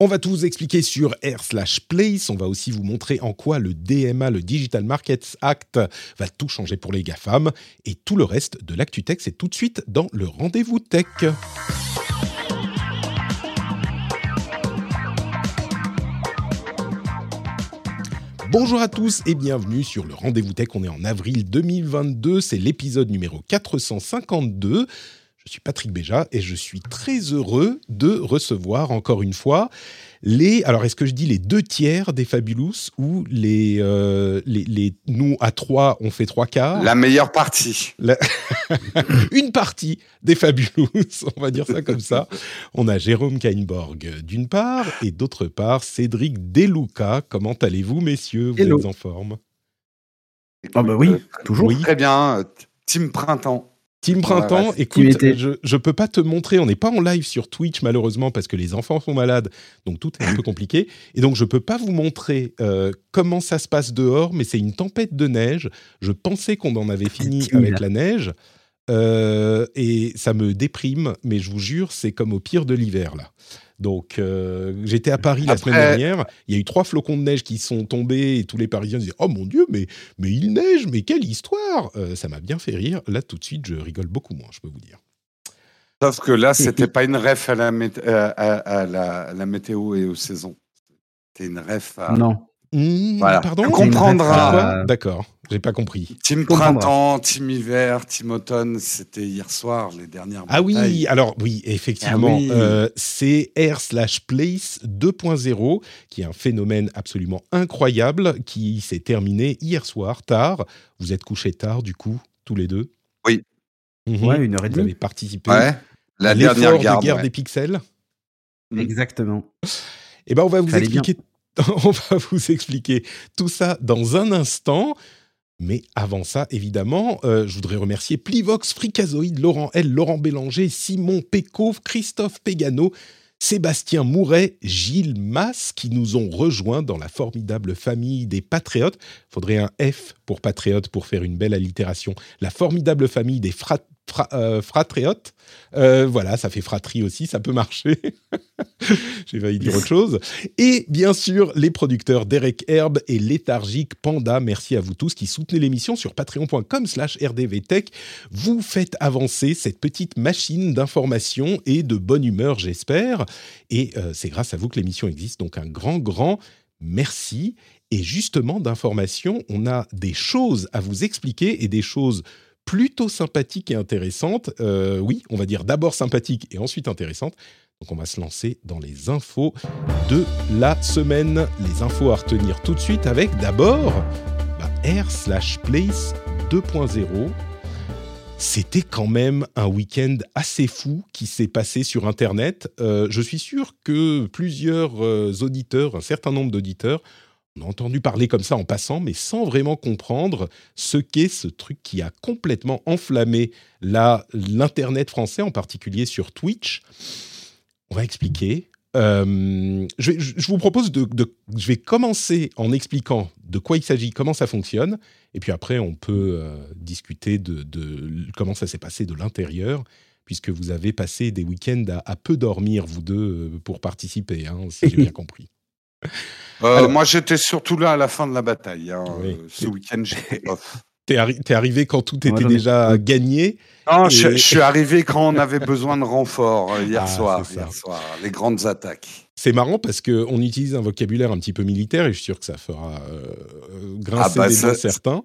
On va tout vous expliquer sur R slash Place. On va aussi vous montrer en quoi le DMA, le Digital Markets Act, va tout changer pour les GAFAM. Et tout le reste de l'ActuTech, c'est tout de suite dans le rendez-vous tech. Bonjour à tous et bienvenue sur le Rendez-vous Tech. On est en avril 2022, c'est l'épisode numéro 452. Je suis Patrick Béja et je suis très heureux de recevoir encore une fois les. Alors, est-ce que je dis les deux tiers des Fabulous ou les, euh, les, les- nous à trois on fait trois quarts? La meilleure partie. La- une partie des Fabulous, on va dire ça comme ça. On a Jérôme Kainborg d'une part et d'autre part Cédric Deluca. Comment allez-vous, messieurs? Vous Hello. êtes en forme? Ah bah oui, toujours. Oui. Très bien. euh, Team Printemps. Team Printemps, écoute, je, je peux pas te montrer, on n'est pas en live sur Twitch malheureusement parce que les enfants sont malades, donc tout est un peu compliqué. Et donc je peux pas vous montrer euh, comment ça se passe dehors, mais c'est une tempête de neige. Je pensais qu'on en avait fini avec la neige. euh, et ça me déprime, mais je vous jure, c'est comme au pire de l'hiver là. Donc euh, j'étais à Paris la semaine dernière, il y a eu trois flocons de neige qui sont tombés et tous les Parisiens disaient oh mon dieu mais mais il neige mais quelle histoire Euh, Ça m'a bien fait rire. Là tout de suite je rigole beaucoup moins, je peux vous dire. Sauf que là, c'était pas une ref à la, mét- euh, à, à la, à la météo et aux saisons. C'était une ref à Non. Mmh, Voilà. Pardon Tu comprendras. Euh, D'accord, j'ai pas compris. Team. Printemps, Team Hiver, Team Automne. C'était hier soir, les dernières Ah oui, alors oui, effectivement, Ah oui. euh, c'est R slash Place 2.0, qui est un phénomène absolument incroyable, qui s'est terminé hier soir, tard. Vous êtes couchés tard, du coup, tous les deux? Oui. Mhm. Ouais, une heure et Vous demie. avez participé Ouais. La dernière de guerre ouais. des pixels? Exactement. Eh ben, on va vous Fallait bien. On va vous expliquer tout ça dans un instant. Mais avant ça, évidemment, euh, je voudrais remercier Plivox, Fricazoïde, Laurent L, Laurent Bélanger, Simon Pécov, Christophe Pégano, Sébastien Mouret, Gilles Mass, qui nous ont rejoints dans la formidable famille des patriotes. Faudrait un F pour patriote pour faire une belle allitération. La formidable famille des fra- euh. Euh, voilà, ça fait fratrie aussi, ça peut marcher. J'ai failli dire autre chose. Et bien sûr, les producteurs Derek Herb et Léthargique Panda. Merci à vous tous qui soutenez l'émission sur patreon.com slash rdvtech. Vous faites avancer cette petite machine d'information et de bonne humeur, j'espère. Et euh, c'est grâce à vous que l'émission existe. Donc un grand, grand merci. Et justement, d'information, on a des choses à vous expliquer et des choses plutôt sympathiques et intéressantes. Euh, oui, on va dire d'abord sympathiques et ensuite intéressantes. Donc on va se lancer dans les infos de la semaine. Les infos à retenir tout de suite avec d'abord bah, R slash Place 2.0. C'était quand même un week-end assez fou qui s'est passé sur Internet. Euh, je suis sûr que plusieurs euh, auditeurs, un certain nombre d'auditeurs, ont entendu parler comme ça en passant, mais sans vraiment comprendre ce qu'est ce truc qui a complètement enflammé la- l'Internet français, en particulier sur Twitch. On va expliquer. Euh, je, vais- je vous propose de, de- Je vais commencer en expliquant de quoi il s'agit, comment ça fonctionne, et puis après on peut euh, discuter de, de comment ça s'est passé de l'intérieur, puisque vous avez passé des week-ends à, à peu dormir, vous deux, euh, pour participer, hein, si j'ai bien compris. Euh, Alors- moi, j'étais surtout là à la fin de la bataille. hein. Oui. Ce week-end, j'étais off. T'es arri- t'es arrivé quand tout Moi, était déjà gagné. Non, Et- je, je suis arrivé quand on avait besoin de renfort euh, hier Ah, soir. Hier soir, les grandes attaques. C'est marrant parce qu'on utilise un vocabulaire un petit peu militaire et je suis sûr que ça fera euh, grincer Ah bah, des ça- dents certains.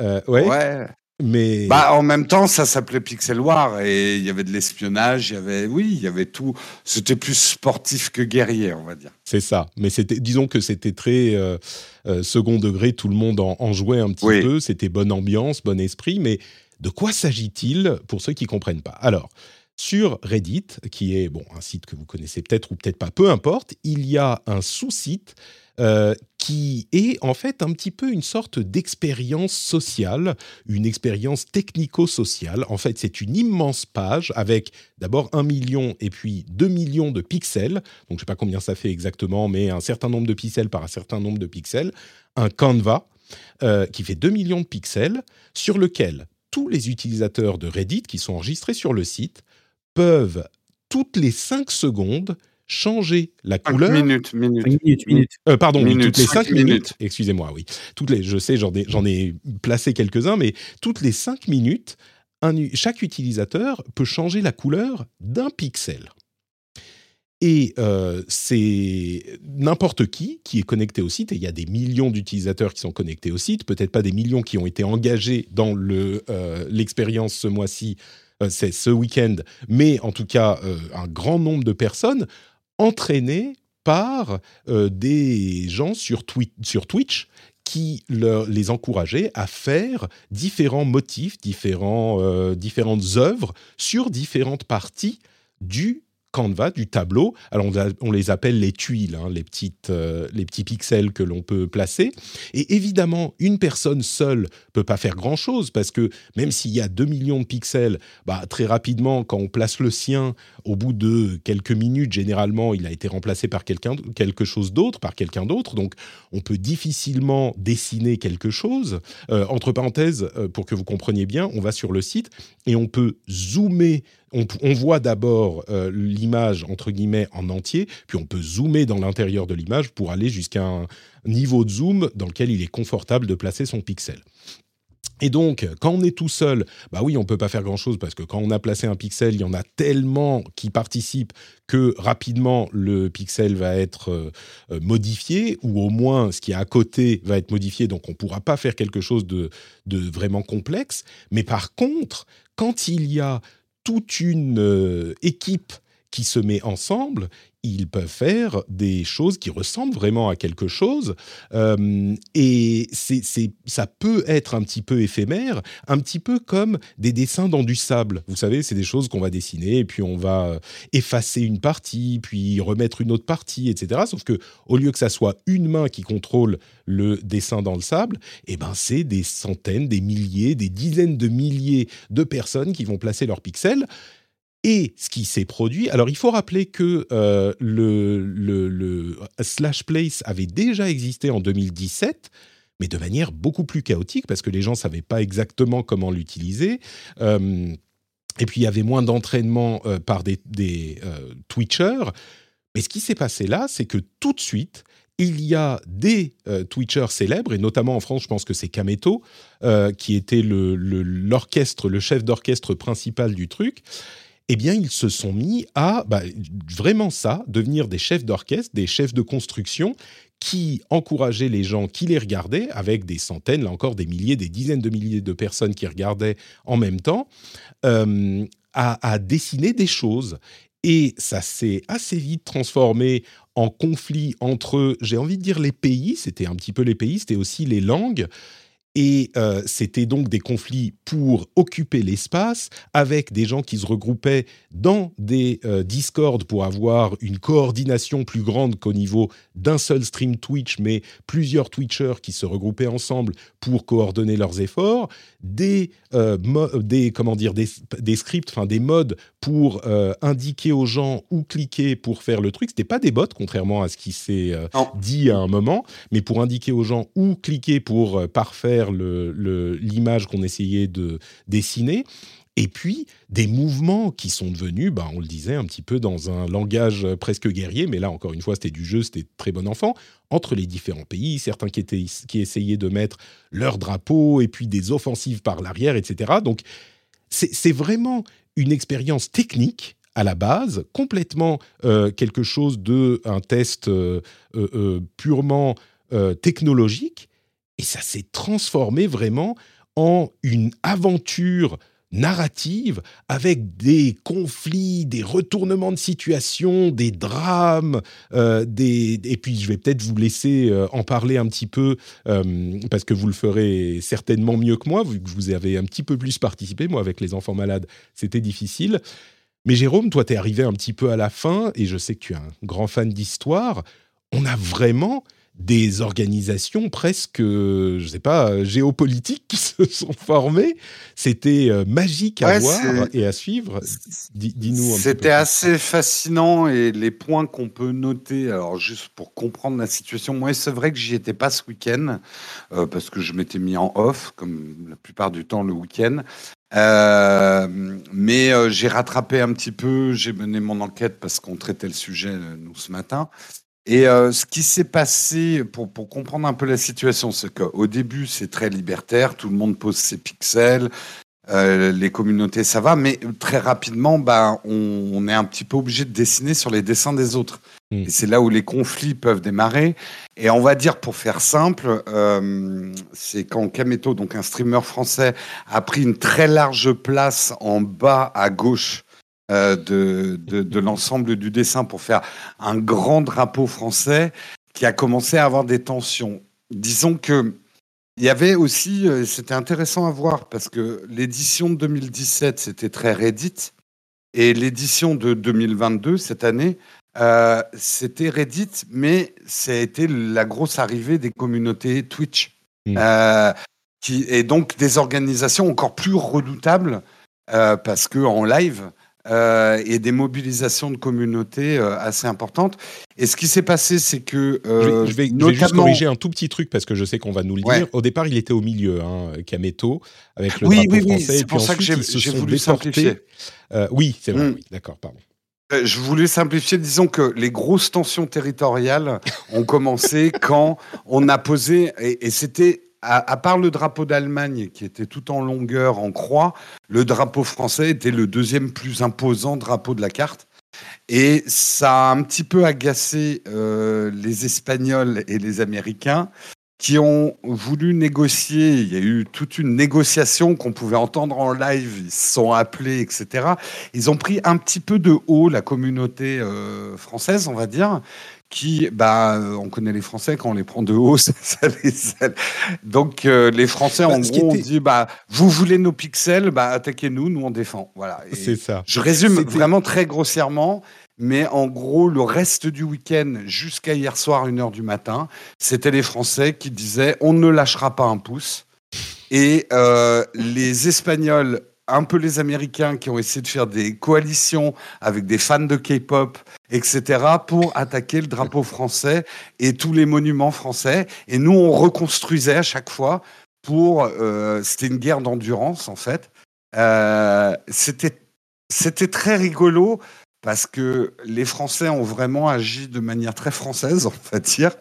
Euh, ouais. Ouais. Mais bah, en même temps, ça s'appelait Pixel War et il y avait de l'espionnage, il y avait, oui, il y avait tout. C'était plus sportif que guerrier, on va dire. C'est ça. Mais c'était, disons que c'était très euh, euh, second degré. Tout le monde en, jouait un petit peu. C'était bonne ambiance, bon esprit. Mais de quoi s'agit-il pour ceux qui comprennent pas? Alors, sur Reddit, qui est bon un site que vous connaissez peut-être ou peut-être pas, peu importe, il y a un sous-site euh, qui est en fait un petit peu une sorte d'expérience sociale, une expérience technico-sociale. En fait, c'est une immense page avec d'abord un million et puis deux millions de pixels. Donc, je ne sais pas combien ça fait exactement, mais un certain nombre de pixels par un certain nombre de pixels. Un Canva euh, qui fait 2 millions de pixels, sur lequel tous les utilisateurs de Reddit qui sont enregistrés sur le site peuvent toutes les 5 secondes changer la couleur. Minutes, minutes. minutes, euh, pardon, toutes les 5 minutes. Excusez-moi, oui. Toutes les, je sais, j'en ai, j'en ai placé quelques-uns, mais toutes les 5 minutes, un, chaque utilisateur peut changer la couleur d'un pixel. Et euh, c'est n'importe qui qui est connecté au site, et il y a des millions d'utilisateurs qui sont connectés au site, peut-être pas des millions qui ont été engagés dans le, euh, l'expérience ce mois-ci, c'est ce week-end, mais en tout cas un grand nombre de personnes entraînés par euh, des gens sur, Twitch qui les encourageaient à faire différents motifs, euh, différentes œuvres sur différentes parties du Canva, du tableau. Alors on, les appelle les tuiles, hein, les, petites, euh, les petits pixels que l'on peut placer. Et évidemment, une personne seule peut pas faire grand-chose parce que même s'il y a 2 millions de pixels, bah, très rapidement, quand on place le sien, au bout de quelques minutes, généralement, il a été remplacé par quelque chose d'autre, par quelqu'un d'autre. Donc on peut difficilement dessiner quelque chose. Euh, entre parenthèses, euh, pour que vous compreniez bien, on va sur le site et on peut zoomer on, voit d'abord euh, l'image entre guillemets en entier, puis on peut zoomer dans l'intérieur de l'image pour aller jusqu'à un niveau de zoom dans lequel il est confortable de placer son pixel. Et donc, quand on est tout seul, bah oui, on peut pas faire grand-chose parce que quand on a placé un pixel, il y en a tellement qui participent que rapidement le pixel va être euh, euh, modifié ou au moins ce qui est à côté va être modifié. Donc, on pourra pas faire quelque chose de, de vraiment complexe. Mais par contre, quand il y a toute une euh, équipe qui se met ensemble, ils peuvent faire des choses qui ressemblent vraiment à quelque chose. Euh, et c'est, ça peut être un petit peu éphémère, un petit peu comme des dessins dans du sable. Vous savez, c'est des choses qu'on va dessiner, et puis on va euh, effacer une partie, puis remettre une autre partie, etc. Sauf que au lieu que ça soit une main qui contrôle le dessin dans le sable, eh ben c'est des centaines, des milliers, des dizaines de milliers de personnes qui vont placer leurs pixels et ce qui s'est produit. Alors, il faut rappeler que euh, le, le, Slash Place avait déjà existé en 2017, mais de manière beaucoup plus chaotique parce que les gens ne savaient pas exactement comment l'utiliser. Euh, et puis, il y avait moins d'entraînement euh, par des, Twitchers. Mais ce qui s'est passé là, c'est que tout de suite, il y a des Twitchers célèbres, et notamment en France, je pense que c'est Kameto, qui était l'orchestre, le, chef d'orchestre principal du truc, eh bien, ils se sont mis à bah, vraiment ça, devenir des chefs d'orchestre, des chefs de construction qui encourageaient les gens qui les regardaient, avec des centaines, là encore des milliers, des dizaines de milliers de personnes qui regardaient en même temps, euh, à, dessiner des choses. Et ça s'est assez vite transformé en conflit entre, j'ai envie de dire les pays, c'était un petit peu les pays, c'était aussi les langues. Et euh, c'était donc des conflits pour occuper l'espace avec des gens qui se regroupaient dans des euh, Discord pour avoir une coordination plus grande qu'au niveau d'un seul stream Twitch, mais plusieurs Twitchers qui se regroupaient ensemble pour coordonner leurs efforts, des, euh, des comment dire, des, des scripts, enfin des modes pour indiquer aux gens où cliquer pour faire le truc. C'était pas des bots, contrairement à ce qui s'est dit à un moment, mais pour indiquer aux gens où cliquer pour parfaire l'image qu'on essayait de dessiner. Et puis des mouvements qui sont devenus, bah, on le disait un petit peu dans un langage presque guerrier, mais là encore une fois c'était du jeu, c'était très bon enfant, entre les différents pays, certains qui, étaient, qui essayaient de mettre leur drapeau et puis des offensives par l'arrière, etc. Donc c'est vraiment une expérience technique à la base, complètement euh, quelque chose de un test euh, euh, purement technologique, et ça s'est transformé vraiment en une aventure narrative avec des conflits, des retournements de situation, des drames, euh, des... et puis je vais peut-être vous laisser euh, en parler un petit peu euh, parce que vous le ferez certainement mieux que moi vu que vous avez un petit peu plus participé. Moi avec les enfants malades c'était difficile. Mais Jérôme, toi tu es arrivé un petit peu à la fin et je sais que tu es un grand fan d'histoire. On a vraiment des organisations presque, je sais pas, géopolitiques qui se sont formées. C'était euh, magique à voir et à suivre. Dis-nous. C'était assez fascinant et les points qu'on peut noter, alors juste pour comprendre la situation, moi c'est vrai que j'y étais pas ce week-end euh, parce que je m'étais mis en off, comme la plupart du temps le week-end. Euh, mais j'ai rattrapé un petit peu, j'ai mené mon enquête parce qu'on traitait le sujet nous ce matin. Et euh, ce qui s'est passé, pour, pour, comprendre un peu la situation, c'est qu'au début, c'est très libertaire, tout le monde pose ses pixels, euh, les communautés, ça va, mais très rapidement, bah, on, on, est un petit peu obligé de dessiner sur les dessins des autres. Mmh. Et c'est là où les conflits peuvent démarrer. Et on va dire, pour faire simple, euh, c'est quand Kameto, donc un streamer français, a pris une très large place en bas à gauche euh, de, de, de l'ensemble du dessin pour faire un grand drapeau français qui a commencé à avoir des tensions. Disons que il y avait aussi, euh, c'était intéressant à voir parce que l'édition de 2017 c'était très Reddit et l'édition de 2022 cette année euh, c'était Reddit, mais ça a été la grosse arrivée des communautés Twitch. Mmh. Euh, qui, et donc des organisations encore plus redoutables euh, parce que en live, euh, et des mobilisations de communautés euh, assez importantes. Et ce qui s'est passé, c'est que euh, je, vais, notamment... juste corriger un tout petit truc parce que je sais qu'on va nous le dire. Au départ, il était au milieu, hein, Kameto, avec le oui, drapeau oui, français. Oui, c'est pour ça que j'ai voulu simplifier. oui, c'est vrai. Mm. Oui, D'accord, pardon. Je voulais simplifier, disons que les grosses tensions territoriales ont commencé quand on a posé, et, et c'était à, part le drapeau d'Allemagne qui était tout en longueur en croix, le drapeau français était le deuxième plus imposant drapeau de la carte. Et ça a un petit peu agacé euh, les Espagnols et les Américains qui ont voulu négocier. Il y a eu toute une négociation qu'on pouvait entendre en live. Ils se sont appelés, etc. Ils ont pris un petit peu de haut la communauté euh, française, on va dire, qui, bah, on connaît les Français quand on les prend de haut, ça, ça les Donc euh, les Français, bah, en gros, était... on dit, bah, vous voulez nos pixels, bah, attaquez-nous, nous on défend. Voilà. C'est ça. Je résume vraiment très grossièrement, mais en gros, le reste du week-end, jusqu'à hier soir, 1h du matin, c'était les Français qui disaient, on ne lâchera pas un pouce. Et euh, les Espagnols un peu les Américains qui ont essayé de faire des coalitions avec des fans de K-pop, etc., pour attaquer le drapeau français et tous les monuments français. Et nous, on reconstruisait à chaque fois pour. Euh, c'était une guerre d'endurance, en fait. Euh, c'était, c'était très rigolo parce que les Français ont vraiment agi de manière très française, on va dire.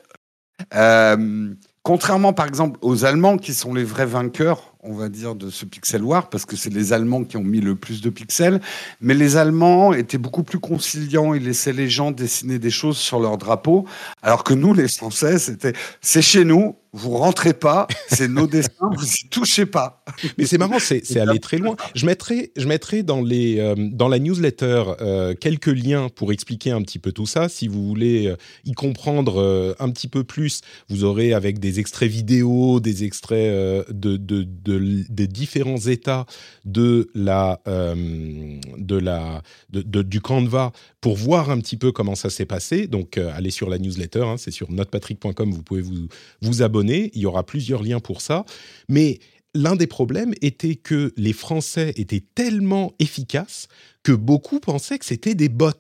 Euh, contrairement, par exemple, aux Allemands qui sont les vrais vainqueurs on va dire, de ce Pixel War, parce que c'est les Allemands qui ont mis le plus de pixels. Mais les Allemands étaient beaucoup plus conciliants, ils laissaient les gens dessiner des choses sur leur drapeau, alors que nous, les Français, c'était c'est chez nous, vous rentrez pas, c'est nos dessins, vous y touchez pas. Mais c'est marrant, c'est aller très loin. Je mettrai, je mettrai dans, les, euh, dans la newsletter euh, quelques liens pour expliquer un petit peu tout ça. Si vous voulez euh, y comprendre un petit peu plus, vous aurez avec des extraits vidéo, des extraits de, de, de, des différents états de la, de la, de, du Canva pour voir un petit peu comment ça s'est passé. Donc, allez sur la newsletter, hein, c'est sur notrepatrick.com, vous pouvez vous, vous abonner il y aura plusieurs liens pour ça. Mais l'un des problèmes était que les Français étaient tellement efficaces que beaucoup pensaient que c'était des bots.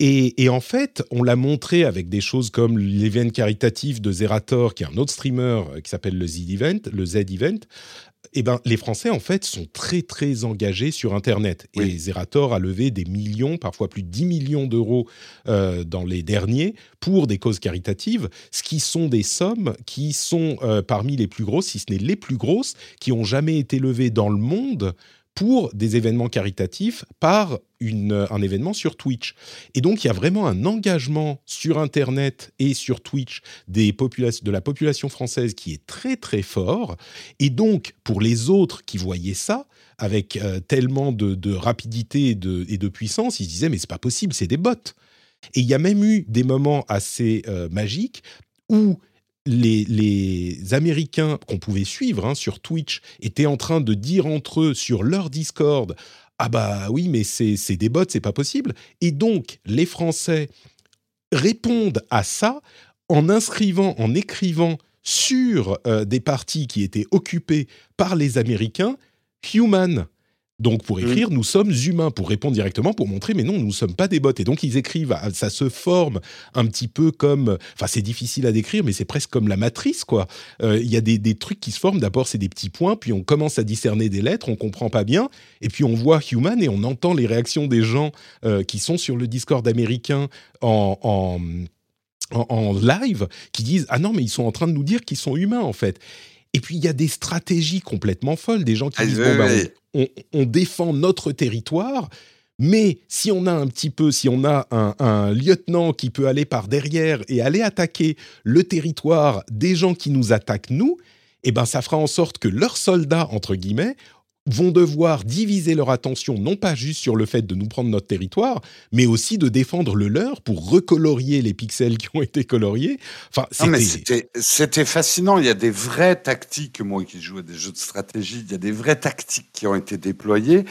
Et, et, en fait, on l'a montré avec des choses comme l'event caritatif de Zerator, qui est un autre streamer euh, qui s'appelle le Z-Event, le Z-Event, eh ben, les Français, en fait, sont très, très engagés sur Internet. Oui. Et Zerator a levé des millions, parfois plus de 10 millions d'euros euh, dans les derniers, pour des causes caritatives, ce qui sont des sommes qui sont euh, parmi les plus grosses, si ce n'est les plus grosses, qui ont jamais été levées dans le monde pour des événements caritatifs par un événement sur Twitch. Et donc, il y a vraiment un engagement sur Internet et sur Twitch de la population française qui est très très fort. Et donc, pour les autres qui voyaient ça, avec euh, tellement de, rapidité et de, et de, puissance, ils se disaient, mais c'est pas possible, c'est des bots. Et il y a même eu des moments assez euh, magiques où les, Américains qu'on pouvait suivre hein, sur Twitch étaient en train de dire entre eux sur leur Discord ah bah oui mais c'est des bots c'est pas possible et donc les Français répondent à ça en inscrivant en écrivant sur euh, des parties qui étaient occupées par les Américains human donc pour mm. écrire, nous sommes humains, pour répondre directement, pour montrer, mais non, nous ne sommes pas des bots. Et donc ils écrivent, ah, ça se forme un petit peu comme, enfin c'est difficile à décrire, mais c'est presque comme la matrice, quoi. Euh, il y a des, trucs qui se forment, d'abord c'est des petits points, puis on commence à discerner des lettres, on comprend pas bien, et puis on voit human et on entend les réactions des gens euh, qui sont sur le Discord américain en, en en, live qui disent ah non mais ils sont en train de nous dire qu'ils sont humains en fait et puis il y a des stratégies complètement folles des gens qui ah, disent bon bah, on, défend notre territoire, mais si on a un petit peu, si on a un, lieutenant qui peut aller par derrière et aller attaquer le territoire des gens qui nous attaquent nous, eh ben ça fera en sorte que leurs soldats entre guillemets vont devoir diviser leur attention non pas juste sur le fait de nous prendre notre territoire, mais aussi de défendre le leur pour recolorier les pixels qui ont été coloriés. Enfin, c'était fascinant. Il y a des vraies tactiques, moi qui joue à des jeux de stratégie, il y a des vraies tactiques qui ont été déployées,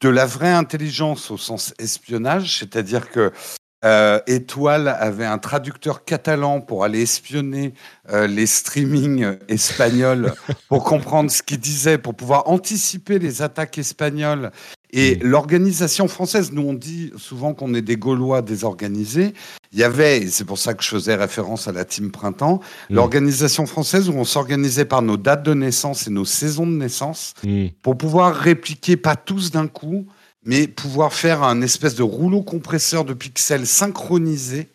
de la vraie intelligence au sens espionnage, c'est-à-dire que euh, Étoile avait un traducteur catalan pour aller espionner euh, les streamings espagnols pour comprendre ce qu'il disait, pour pouvoir anticiper les attaques espagnoles. Et mm. l'organisation française, nous on dit souvent qu'on est des Gaulois désorganisés. Il y avait, et c'est pour ça que je faisais référence à la team printemps, mm. l'organisation française où on s'organisait par nos dates de naissance et nos saisons de naissance mm. pour pouvoir répliquer, pas tous d'un coup, mais pouvoir faire un espèce de rouleau compresseur de pixels synchronisé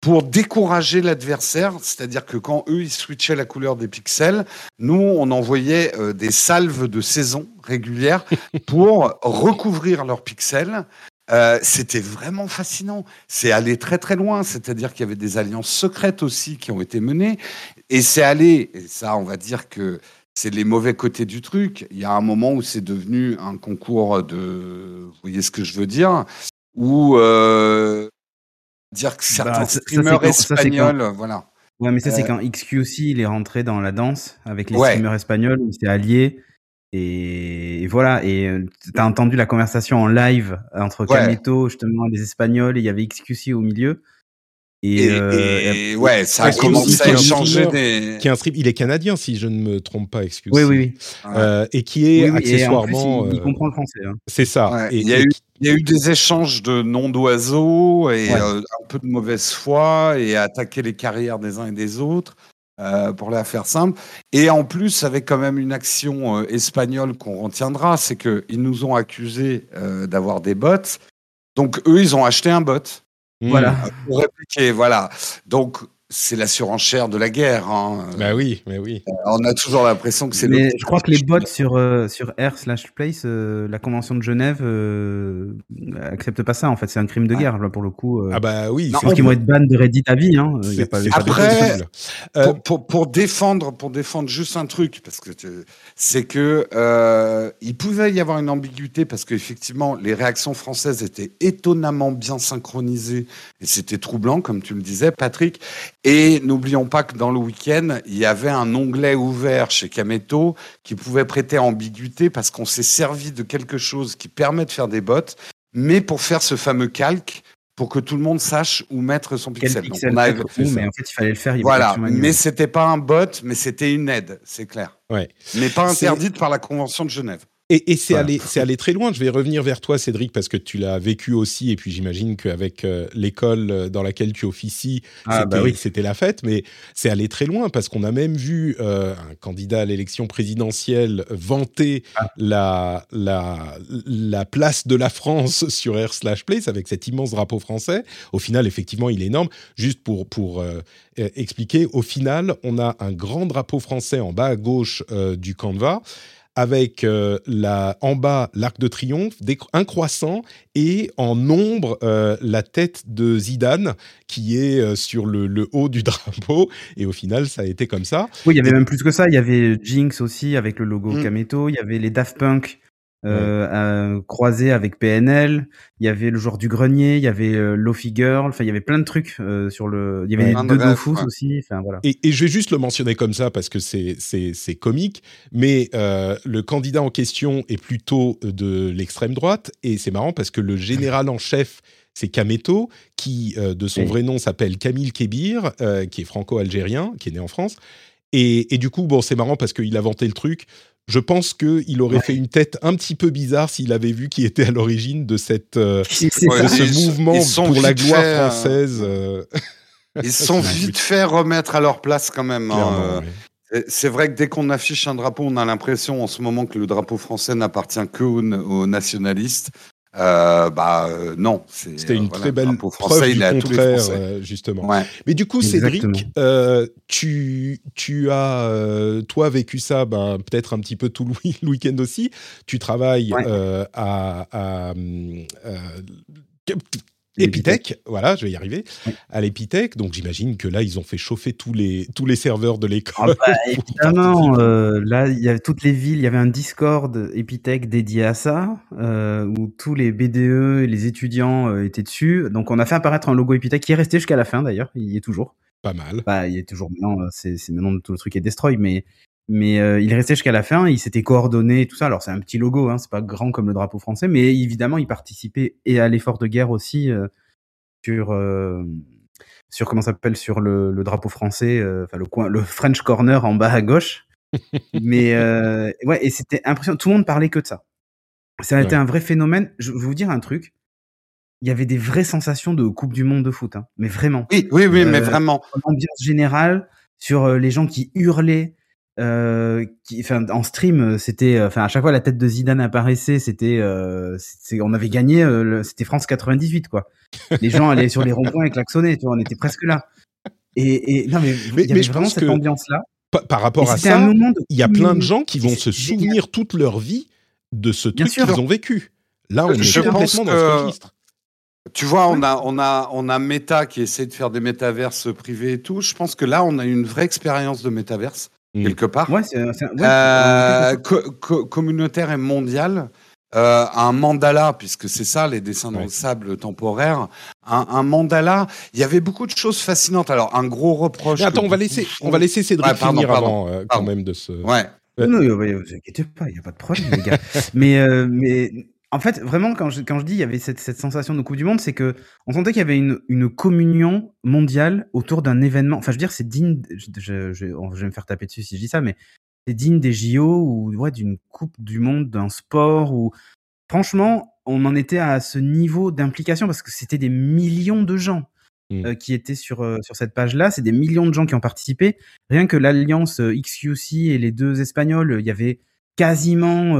pour décourager l'adversaire, c'est-à-dire que quand eux ils switchaient la couleur des pixels, nous on envoyait euh, des salves de saison régulières pour recouvrir leurs pixels. Euh, c'était vraiment fascinant. C'est allé très très loin, c'est-à-dire qu'il y avait des alliances secrètes aussi qui ont été menées, et c'est allé, et ça on va dire que c'est les mauvais côtés du truc. Il y a un moment où c'est devenu un concours de, vous voyez ce que je veux dire, où euh, dire que certains bah, streamers espagnols, voilà. Ouais, mais ça c'est euh, quand XQC il est rentré dans la danse avec les streamers espagnols, il s'est allié. Et, voilà, et euh, tu as entendu la conversation en live entre ouais. justement, les Espagnols, et il y avait XQC au milieu. Et, euh, ouais, ça a commencé à changer des. Qui est un strip, il est canadien si je ne me trompe pas, excusez. Oui, oui, oui. Euh, et qui est accessoirement. il, comprend le français. Hein. C'est ça. et, il, y a eu, il, y a eu, des échanges de noms d'oiseaux et euh, un peu de mauvaise foi et attaquer les carrières des uns et des autres. Euh, pour la faire simple. Et en plus, avec quand même une action espagnole qu'on retiendra, c'est qu'ils nous ont accusés d'avoir des bots. Donc eux, ils ont acheté un bot. Voilà. Pour répliquer, voilà. Donc, c'est la surenchère de la guerre. Hein. Bah oui, mais oui. Euh, on a toujours l'impression que c'est. Mais je crois que les bots sur euh, sur R slash place, euh, la convention de Genève accepte pas ça. En fait, c'est un crime de guerre là pour le coup. ah bah oui. Je pense qu'ils vont être ban de Reddit à vie. Hein. Y a pas, Après, pour, pour, pour, défendre pour défendre juste un truc parce que c'est que il pouvait y avoir une ambiguïté parce qu'effectivement les réactions françaises étaient étonnamment bien synchronisées et c'était troublant comme tu le disais, Patrick. Et n'oublions pas que dans le week-end, il y avait un onglet ouvert chez Kameto qui pouvait prêter ambiguïté parce qu'on s'est servi de quelque chose qui permet de faire des bots, mais pour faire ce fameux calque pour que tout le monde sache où mettre son pixel. pixel mais en fait, il fallait le faire. Il voilà, mais c'était pas un bot, mais c'était une aide, c'est clair. Ouais. Mais pas interdite par la Convention de Genève. Et, c'est allé, c'est allé très loin. Je vais revenir vers toi, Cédric, parce que tu l'as vécu aussi, et puis j'imagine qu'avec euh, l'école euh, dans laquelle tu officies, ah, c'était, bah oui. c'était la fête. Mais c'est allé très loin parce qu'on a même vu euh, un candidat à l'élection présidentielle vanter ah. la, la, la place de la France sur Air slash Place avec cet immense drapeau français. Au final, effectivement, il est énorme. Juste pour pour expliquer, au final, on a un grand drapeau français en bas à gauche du Canva avec la, en bas l'arc de triomphe, un croissant et en nombre la tête de Zidane qui est sur le, haut du drapeau. Et au final, ça a été comme ça. Oui, il y avait même plus que ça. Il y avait Jinx aussi avec le logo mmh. Kameto. Il y avait les Daft Punk euh, croisé avec PNL. Il y avait le joueur du grenier, il y avait euh, Lofi Girl. Enfin, il y avait plein de trucs euh, sur le. Il y avait deux Dofus aussi. Enfin voilà. Et, et, je vais juste le mentionner comme ça parce que c'est c'est c'est comique. Mais euh, le candidat en question est plutôt de l'extrême droite et c'est marrant parce que le général en chef c'est Kameto, qui de son vrai nom s'appelle Camille Kébir, qui est franco-algérien, qui est né en France. Et, et, du coup, bon, c'est marrant parce qu'il a vanté le truc je pense qu'il aurait fait une tête un petit peu bizarre s'il avait vu qui était à l'origine de, cette, euh, ce mouvement pour la gloire euh, française. Euh. Ils sont vite fait remettre à leur place quand même. Hein, c'est vrai que dès qu'on affiche un drapeau, on a l'impression en ce moment que le drapeau français n'appartient que aux nationalistes. Euh, bah euh, non, c'était une très belle preuve du contraire euh, justement. Mais du coup, Cédric, tu tu as toi vécu ça, ben, peut-être un petit peu tout le, week-end aussi. Tu travailles à, à Epitech, voilà, je vais y arriver. À l'Epitech, donc j'imagine que là, ils ont fait chauffer tous les, tous les serveurs de l'école. Ah bah, évidemment, euh, là, il y avait toutes les villes, il y avait un Discord Epitech dédié à ça, euh, où tous les BDE et les étudiants euh, étaient dessus. Donc on a fait apparaître un logo Epitech qui est resté jusqu'à la fin d'ailleurs, il y est toujours. Pas mal. Bah, il est toujours maintenant, c'est maintenant tout le truc est destroy, mais mais euh, il restait jusqu'à la fin, il s'était coordonné et tout ça. Alors c'est un petit logo, hein, c'est pas grand comme le drapeau français, mais évidemment il participait et à l'effort de guerre aussi euh, sur euh, sur comment s'appelle sur le, le, drapeau français, enfin le coin, le French corner en bas à gauche. mais ouais, et c'était impressionnant. Tout le monde parlait que de ça. Ça a été un vrai phénomène. Je vais vous dire un truc. Il y avait des vraies sensations de Coupe du Monde de foot, hein. mais vraiment. Oui, oui, oui, mais vraiment. Ambiance générale sur les gens qui hurlaient, euh, qui, enfin, en stream, c'était, enfin, à chaque fois la tête de Zidane apparaissait, c'était, euh, on avait gagné, euh, c'était France 98, quoi. Les gens allaient sur les ronds-points et klaxonnaient, tu vois, on était presque là. Et, et non, mais, il y avait vraiment cette ambiance-là. Par, rapport à ça, il y a plein de gens qui vont se souvenir toute leur vie de ce truc qu'ils ont vécu. Là, on est complètement dans ce registre. Tu vois, on a, on a, on a Meta qui essaie de faire des métaverses privés et tout. Je pense que là, on a une vraie expérience de métaverse. Mm. quelque part. Ouais, c'est, euh, communautaire et mondial. Euh, un mandala, puisque c'est ça, les dessins dans le sable temporaire. Un, mandala, il y avait beaucoup de choses fascinantes. Alors, un gros reproche. attends, on va laisser, on va laisser Cédric finir avant, euh, quand même de ce. Ouais. Non, ne vous inquiétez pas, il n'y a pas de problème, les gars. mais, mais en fait, vraiment, quand je, quand je dis il y avait cette, cette sensation de Coupe du Monde, c'est que on sentait qu'il y avait une, une communion mondiale autour d'un événement. Enfin, je veux dire, c'est digne. Je, je, je, vais me faire taper dessus si je dis ça, mais c'est digne des JO ou ouais, d'une Coupe du Monde, d'un sport. Ou franchement, on en était à ce niveau d'implication parce que c'était des millions de gens. Mmh. Euh, qui étaient sur, euh, sur cette page-là. C'est des millions de gens qui ont participé. Rien que l'alliance euh, XQC et les deux Espagnols, il y avait quasiment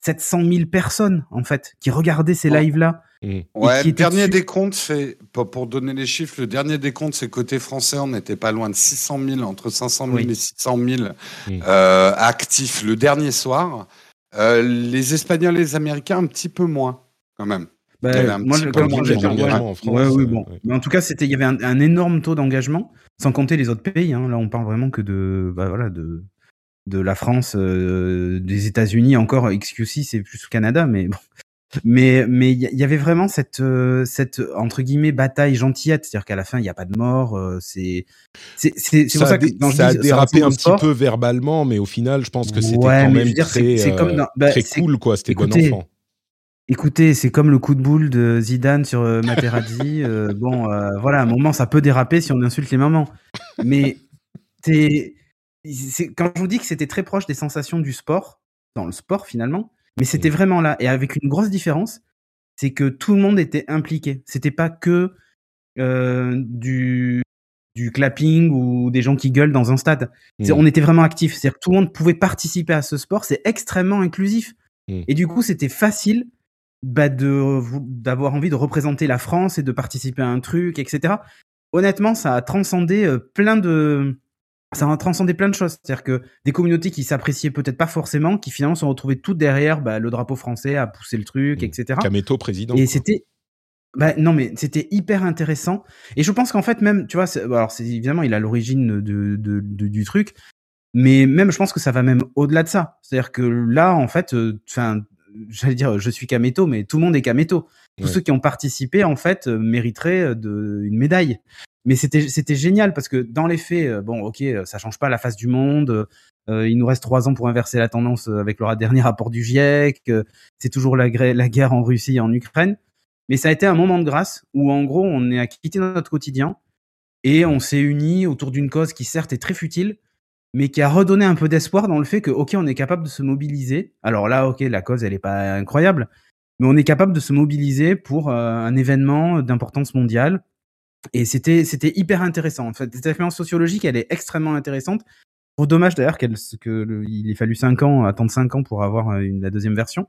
700 000 personnes en fait qui regardaient ces lives là. Mmh. Ouais, le dernier décompte, c'est pour donner les chiffres, le dernier décompte, c'est côté français, on n'était pas loin de 600 000, entre 500 000 et 600 000 mmh. euh, actifs le dernier soir. Euh, les Espagnols et les Américains, un petit peu moins, quand même. Bah, moi, je, en France. Ouais, oui, bon. Mais en tout cas, c'était, il y avait un, énorme taux d'engagement, sans compter les autres pays. Hein. Là, on parle vraiment que de, bah, voilà, de, de la France, euh, des États-Unis encore. XQC, c'est plus au Canada, mais bon. Mais mais il y, avait vraiment cette euh, cette entre guillemets bataille gentillette, c'est-à-dire qu'à la fin il n'y a pas de mort. Euh, c'est c'est c'est pour ça, que ça a dérapé un petit peu verbalement, mais au final, je pense que c'était quand même très, bah, très cool quoi. C'était bon enfant. Écoutez, c'est comme le coup de boule de Zidane sur Materazzi. bon, voilà, à un moment, ça peut déraper si on insulte les mamans. Mais c'est quand je vous dis que c'était très proche des sensations du sport, dans le sport finalement, mais c'était vraiment là. Et avec une grosse différence, c'est que tout le monde était impliqué. C'était pas que euh, du, du clapping ou des gens qui gueulent dans un stade. Mmh. On était vraiment actifs. C'est-à-dire que tout le monde pouvait participer à ce sport. C'est extrêmement inclusif. Mmh. Et du coup, c'était facile bah, d'avoir envie de représenter la France et de participer à un truc, etc. Honnêtement, ça a transcendé euh, plein de ça a transcendé plein de choses. C'est-à-dire que des communautés qui s'appréciaient peut-être pas forcément, qui finalement sont retrouvées toutes derrière bah, le drapeau français à pousser le truc, mmh. etc. Kameto président. Et c'était bah, non, mais c'était hyper intéressant. Et je pense qu'en fait, même, tu vois, alors c'est évidemment, il a l'origine de, de, du truc, mais même, je pense que ça va même au-delà de ça. C'est-à-dire que là, en fait, euh, j'allais dire, je suis Kameto, mais tout le monde est Kameto. Tous ceux qui ont participé, en fait, euh, mériteraient euh, de, une médaille. Mais c'était c'était génial parce que dans les faits, bon, ok, ça change pas la face du monde. il nous reste trois ans pour inverser la tendance avec le dernier rapport du GIEC. c'est toujours la, la guerre en Russie et en Ukraine. Mais ça a été un moment de grâce où, en gros, on est à quitter notre quotidien et on s'est unis autour d'une cause qui, certes, est très futile, mais qui a redonné un peu d'espoir dans le fait que, OK, on est capable de se mobiliser. Alors là, OK, la cause, elle n'est pas incroyable, mais on est capable de se mobiliser pour euh, un événement d'importance mondiale. Et c'était, c'était hyper intéressant. En fait, cette expérience sociologique, elle est extrêmement intéressante. Dommage d'ailleurs qu'il ait fallu 5 ans, attendre 5 ans pour avoir euh, la deuxième version.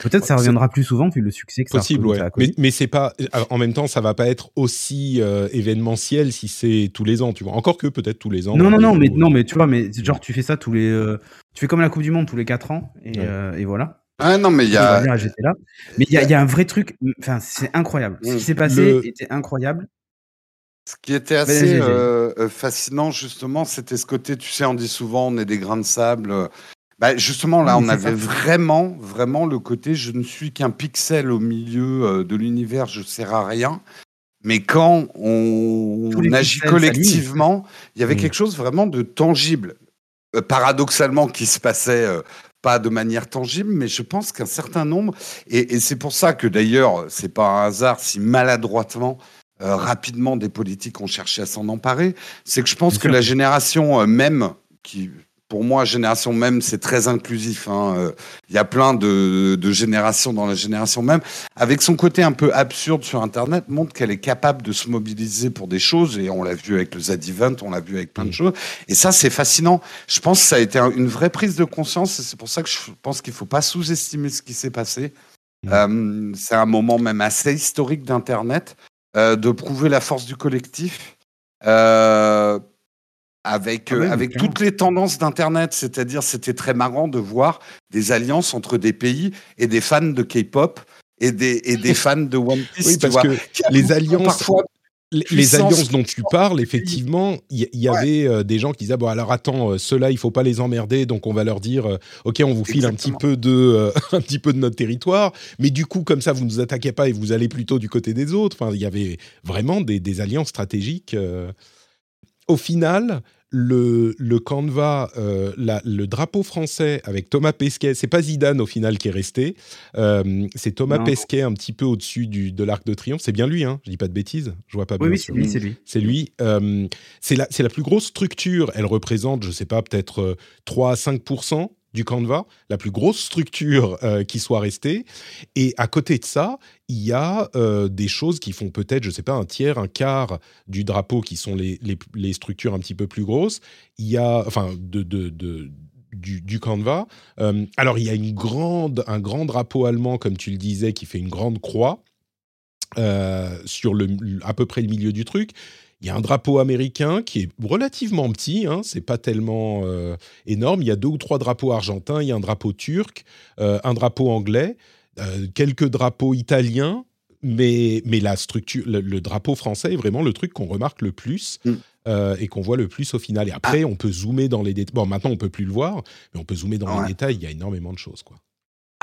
Peut-être ça reviendra plus souvent vu le succès que Possible, ça, ouais. mais, mais c'est pas. En même temps, ça va pas être aussi euh, événementiel si c'est tous les ans, tu vois. Encore que peut-être tous les ans. Non, non, non, mais non, mais tu vois, mais genre tu fais ça tous les. Euh, tu fais comme la Coupe du Monde tous les 4 ans et, euh, et voilà. Ah non, mais il y a. là. Mais il y, y, a un vrai truc. Enfin, c'est incroyable. Ce qui s'est passé était incroyable. Ce qui était assez fascinant, justement, c'était ce côté, tu sais, on dit souvent, on est des grains de sable. Bah, justement, là, on avait vraiment, vraiment le côté je ne suis qu'un pixel au milieu euh, de l'univers, je ne sers à rien. Mais quand on, agit collectivement, il y avait mmh. quelque chose vraiment de tangible. Euh, paradoxalement, qui se passait euh, pas de manière tangible, mais je pense qu'un certain nombre, et, c'est pour ça que d'ailleurs, c'est pas un hasard si maladroitement rapidement des politiques ont cherché à s'en emparer, c'est que je pense que la génération même qui pour moi, génération même, c'est très inclusif. Hein. Euh, il y a plein de, générations dans la génération même. Avec son côté un peu absurde sur Internet, montre qu'elle est capable de se mobiliser pour des choses. Et on l'a vu avec le Z-Event, on l'a vu avec plein de mm. choses. Et ça, c'est fascinant. Je pense que ça a été une vraie prise de conscience. Et c'est pour ça que je pense qu'il ne faut pas sous-estimer ce qui s'est passé. Mm. Euh, c'est un moment même assez historique d'Internet, euh, de prouver la force du collectif. Euh, avec, ah euh, avec toutes les tendances d'Internet. C'est-à-dire, c'était très marrant de voir des alliances entre des pays et des fans de K-pop et des, et des fans de One Piece. Oui, parce que les alliances. Parfois, les, alliances dont tu parles, effectivement, il y, avait euh, des gens qui disaient bon alors attends, euh, ceux-là il faut pas les emmerder, donc on va leur dire ok on vous file un petit peu de un petit peu de notre territoire, mais du coup comme ça vous ne nous attaquez pas et vous allez plutôt du côté des autres. Enfin il y avait vraiment des, des alliances stratégiques au final, le, le Canva, euh, le drapeau français avec Thomas Pesquet, c'est pas Zidane au final qui est resté, euh, c'est Thomas Pesquet un petit peu au-dessus de l'Arc de Triomphe. C'est bien lui, hein je dis pas de bêtises, je vois pas bien. Oui, c'est lui, c'est lui. C'est lui. Euh, c'est la, la plus grosse structure. Elle représente, je sais pas, peut-être 3 à 5 du Canva, la plus grosse structure euh, qui soit restée. Et à côté de ça, il y a euh, des choses qui font peut-être, je ne sais pas, un tiers, un quart du drapeau qui sont les, structures un petit peu plus grosses. Il y a, enfin, de, de, de du, du, Canva. Euh, alors, il y a une grande, un grand drapeau allemand, comme tu le disais, qui fait une grande croix. sur le, à peu près le milieu du truc. Il y a un drapeau américain qui est relativement petit, hein, c'est pas tellement euh, énorme. Il y a deux ou trois drapeaux argentins, il y a un drapeau turc, euh, un drapeau anglais, euh, quelques drapeaux italiens, mais, mais la structure, le, drapeau français est vraiment le truc qu'on remarque le plus. Mm. et qu'on voit le plus au final. Et après, ah. on peut zoomer dans les détails. Bon, maintenant, on peut plus le voir, mais on peut zoomer dans les détails. Il y a énormément de choses, quoi.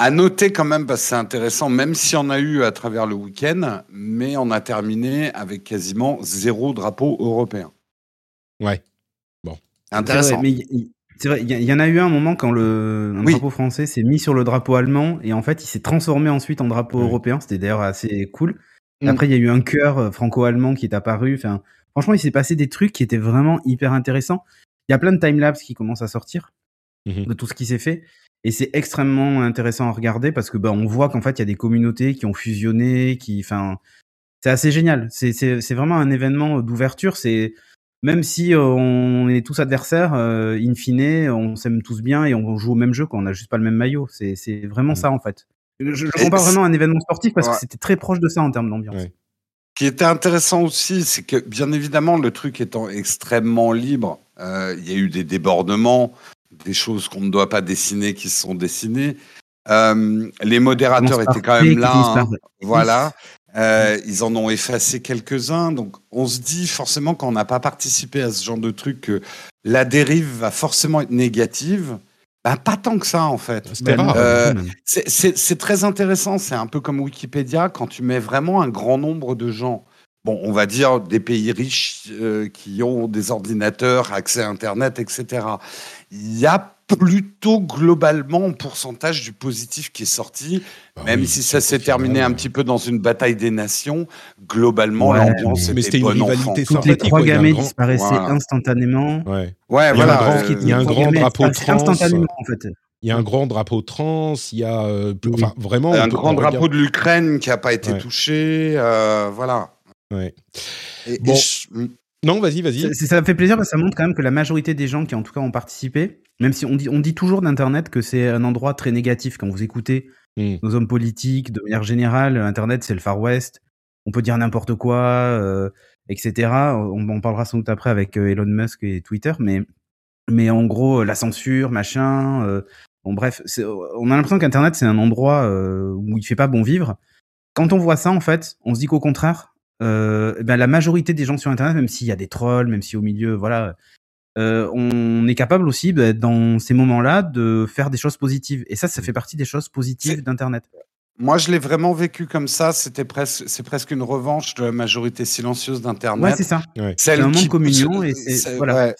À noter quand même, parce que c'est intéressant, même si on a eu à travers le week-end, mais on a terminé avec quasiment zéro drapeau européen. Ouais. Bon. Intéressant. mais c'est vrai, il y, en a eu un moment quand le drapeau français s'est mis sur le drapeau allemand et en fait il s'est transformé ensuite en drapeau européen. C'était d'ailleurs assez cool. Mm. Après, il y a eu un cœur euh, franco-allemand qui est apparu. Enfin, franchement, il s'est passé des trucs qui étaient vraiment hyper intéressants. Il y a plein de timelapses qui commencent à sortir mm-hmm. de tout ce qui s'est fait. Et c'est extrêmement intéressant à regarder parce que bah, on voit qu'en fait, il y a des communautés qui ont fusionné, qui, enfin, c'est assez génial. C'est, c'est, c'est vraiment un événement d'ouverture. C'est même si euh, on est tous adversaires, euh, in fine, on s'aime tous bien et on joue au même jeu quand on n'a juste pas le même maillot. C'est, c'est vraiment mmh. ça en fait. Je, je compare vraiment à un événement sportif parce que c'était très proche de ça en termes d'ambiance. Ce qui était intéressant aussi, c'est que bien évidemment, le truc étant extrêmement libre, il y a eu des débordements, des choses qu'on ne doit pas dessiner qui se sont dessinées. les modérateurs étaient quand même là. Hein. voilà. Euh, ils en ont effacé quelques-uns. Donc, on se dit forcément, quand on n'a pas participé à ce genre de truc, que la dérive va forcément être négative. Bah, pas tant que ça, en fait. Euh, c'est très intéressant. C'est un peu comme Wikipédia, quand tu mets vraiment un grand nombre de gens, bon, on va dire des pays riches euh, qui ont des ordinateurs, accès à Internet, etc. Il y a plutôt globalement en pourcentage du positif qui est sorti, bah même si ça s'est terminé un petit peu dans une bataille des nations. Globalement, l'ambiance était, c'était une rivalité Toutes les trois gamins disparaissaient instantanément. Ouais, ouais voilà. Il y a un grand, drapeau trans. Instantanément, en fait. Il y a un grand drapeau trans, il y a euh, enfin, vraiment un grand drapeau de l'Ukraine qui n'a pas été touché, euh, voilà. Ouais. bon. Hmm. Non, vas-y, vas-y. Ça, ça me fait plaisir parce que ça montre quand même que la majorité des gens qui en tout cas ont participé, même si on dit, on dit toujours d'Internet que c'est un endroit très négatif quand vous écoutez hmm. nos hommes politiques, de manière générale, Internet c'est le Far West, on peut dire n'importe quoi, euh, etc. On, en parlera sans doute après avec euh, Elon Musk et Twitter, mais, mais en gros, la censure, machin. Euh, bon, bref, on a l'impression qu'Internet c'est un endroit où il fait pas bon vivre. Quand on voit ça, en fait, on se dit qu'au contraire, eh ben, la majorité des gens sur Internet, même s'il y a des trolls, même si au milieu, voilà, euh, on est capable aussi, bah, dans ces moments-là, de faire des choses positives. Et ça, ça fait partie des choses positives d'Internet. Moi, je l'ai vraiment vécu comme ça. C'était presque, c'est presque une revanche de la majorité silencieuse d'Internet. Ouais, c'est ça. C'est un moment de communion et voilà.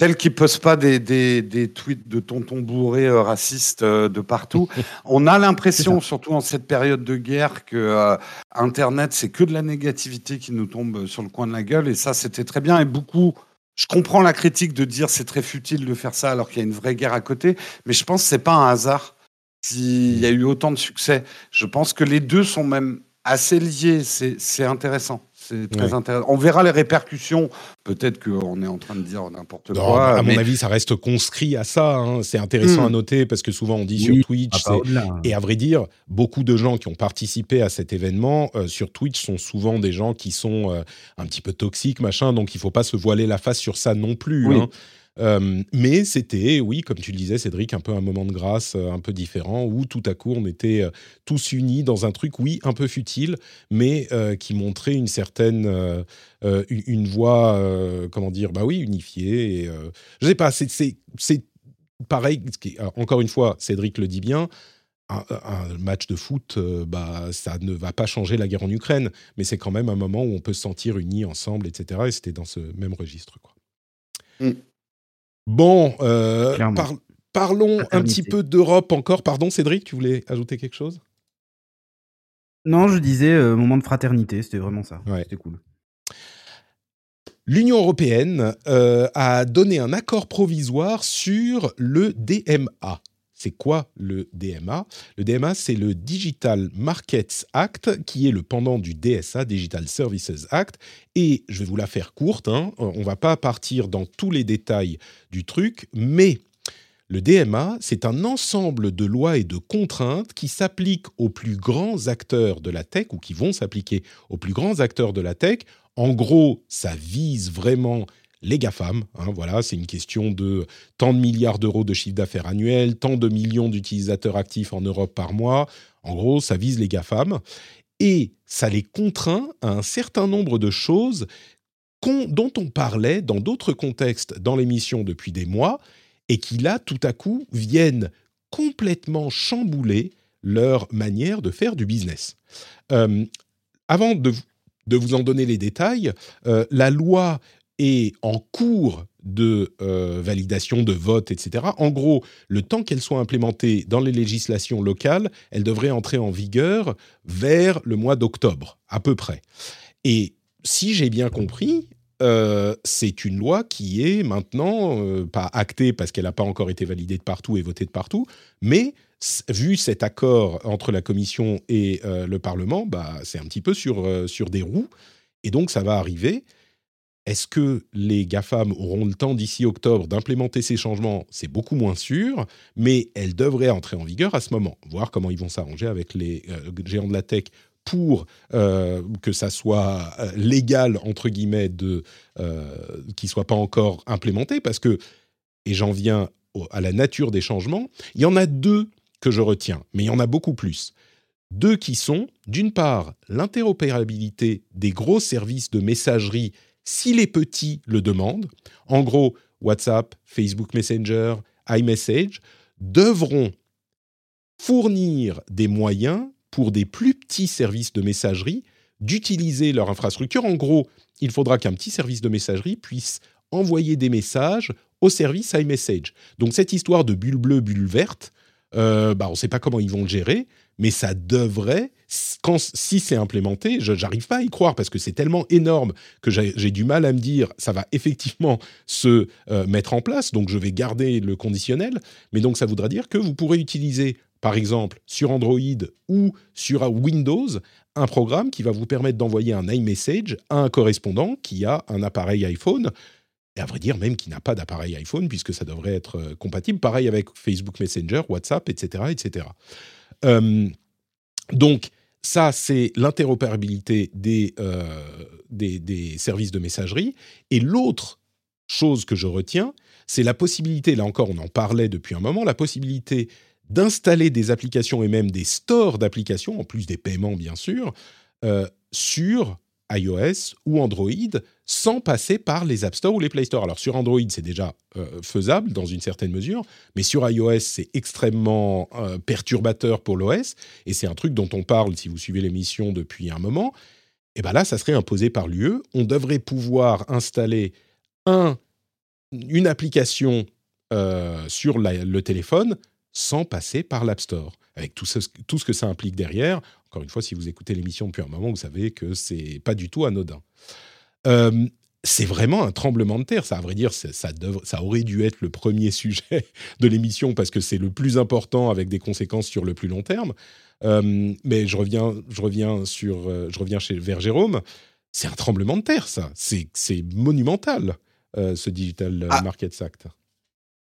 Celle qui pose pas des, des, des, tweets de tonton bourré euh, racistes euh, de partout. On a l'impression, surtout en cette période de guerre, que Internet, c'est que de la négativité qui nous tombe sur le coin de la gueule. Et ça, c'était très bien. Et beaucoup je comprends la critique de dire c'est très futile de faire ça alors qu'il y a une vraie guerre à côté, mais je pense que c'est pas un hasard s'il y a eu autant de succès. Je pense que les deux sont même assez liés. C'est intéressant. C'est très intéressant. On verra les répercussions. Peut-être qu'on est en train de dire n'importe quoi. À mon avis, ça reste conscrit à ça. Hein. C'est intéressant hmm. à noter parce que souvent on dit sur Twitch, et à vrai dire, beaucoup de gens qui ont participé à cet événement euh, sur Twitch sont souvent des gens qui sont euh, un petit peu toxiques, machin. Donc il faut pas se voiler la face sur ça non plus. Hein. Euh, mais c'était, oui, comme tu le disais, Cédric, un peu un moment de grâce euh, un peu différent où tout à coup on était euh, tous unis dans un truc, oui, un peu futile, mais qui montrait une certaine, une voix, comment dire, bah oui, unifiée. Et, je sais pas, c'est pareil. Encore une fois, Cédric le dit bien. Un, match de foot, bah, ça ne va pas changer la guerre en Ukraine, mais c'est quand même un moment où on peut se sentir unis ensemble, etc. Et c'était dans ce même registre. Quoi. Mm. Bon, euh, parlons un petit peu d'Europe encore. Pardon, Cédric, tu voulais ajouter quelque chose? Non, je disais euh, moment de fraternité, c'était vraiment ça. C'était cool. L'Union européenne euh, a donné un accord provisoire sur le DMA. C'est quoi le DMA Le DMA, c'est le Digital Markets Act, qui est le pendant du DSA, Digital Services Act. Et je vais vous la faire courte, hein. on ne va pas partir dans tous les détails du truc, mais le DMA, c'est un ensemble de lois et de contraintes qui s'appliquent aux plus grands acteurs de la tech, ou qui vont s'appliquer aux plus grands acteurs de la tech. En gros, ça vise vraiment les GAFAM. Hein, voilà, c'est une question de tant de milliards d'euros de chiffre d'affaires annuel, tant de millions d'utilisateurs actifs en Europe par mois. En gros, ça vise les GAFAM. Et ça les contraint à un certain nombre de choses dont on parlait dans d'autres contextes dans l'émission depuis des mois, et qui là, tout à coup, viennent complètement chambouler leur manière de faire du business. Euh, avant de, vous en donner les détails, euh, la loi est en cours de euh, validation, de vote, etc. En gros, le temps qu'elle soit implémentée dans les législations locales, elle devrait entrer en vigueur vers le mois d'octobre, à peu près. Et si j'ai bien compris, euh, c'est une loi qui est maintenant euh, pas actée parce qu'elle n'a pas encore été validée de partout et votée de partout, mais vu cet accord entre la Commission et le Parlement, bah, c'est un petit peu sur, sur des roues. Et donc, ça va arriver. Est-ce que les GAFAM auront le temps d'ici octobre d'implémenter ces changements? C'est beaucoup moins sûr, mais elles devraient entrer en vigueur à ce moment, voir comment ils vont s'arranger avec les euh, géants de la tech pour que ça soit légal entre guillemets qui soit pas encore implémenté parce que et j'en viens à la nature des changements, il y en a deux que je retiens, mais il y en a beaucoup plus. Deux qui sont, d'une part, l'interopérabilité des gros services de messagerie si les petits le demandent. En gros, WhatsApp, Facebook Messenger, iMessage devront fournir des moyens pour des plus petits services de messagerie d'utiliser leur infrastructure. En gros, il faudra qu'un petit service de messagerie puisse envoyer des messages au service iMessage. Donc cette histoire de bulle bleue, bulle verte, euh, bah, on ne sait pas comment ils vont le gérer, mais ça devrait, quand, si c'est implémenté, je n'arrive pas à y croire parce que c'est tellement énorme que j'ai du mal à me dire ça va effectivement se euh, mettre en place, donc je vais garder le conditionnel, mais donc ça voudra dire que vous pourrez utiliser par exemple sur Android ou sur Windows un programme qui va vous permettre d'envoyer un iMessage à un correspondant qui a un appareil iPhone et à vrai dire même qui n'a pas d'appareil iPhone, puisque ça devrait être euh, compatible. Pareil avec Facebook Messenger, WhatsApp, etc. etc. Euh, donc, ça, c'est l'interopérabilité euh, des, des, services de messagerie. Et l'autre chose que je retiens, c'est la possibilité, là encore on en parlait depuis un moment, la possibilité d'installer des applications et même des stores d'applications, en plus des paiements bien sûr, sur iOS ou Android sans passer par les App Store ou les Play Store. Alors sur Android, c'est déjà euh, faisable dans une certaine mesure, mais sur iOS, c'est extrêmement euh, perturbateur pour l'OS, et c'est un truc dont on parle si vous suivez l'émission depuis un moment. Et bien là, ça serait imposé par l'UE. On devrait pouvoir installer un, une application euh, sur le téléphone sans passer par l'App Store, avec tout ce, tout ce que ça implique derrière. Encore une fois, si vous écoutez l'émission depuis un moment, vous savez que c'est pas du tout anodin. Euh, c'est vraiment un tremblement de terre. Ça, à vrai dire, ça, ça, aurait dû être le premier sujet de l'émission parce que c'est le plus important avec des conséquences sur le plus long terme. Euh, mais je reviens, je reviens sur, euh, je reviens chez vers Jérôme. C'est un tremblement de terre, ça. C'est monumental, ce Digital ah. Markets Act.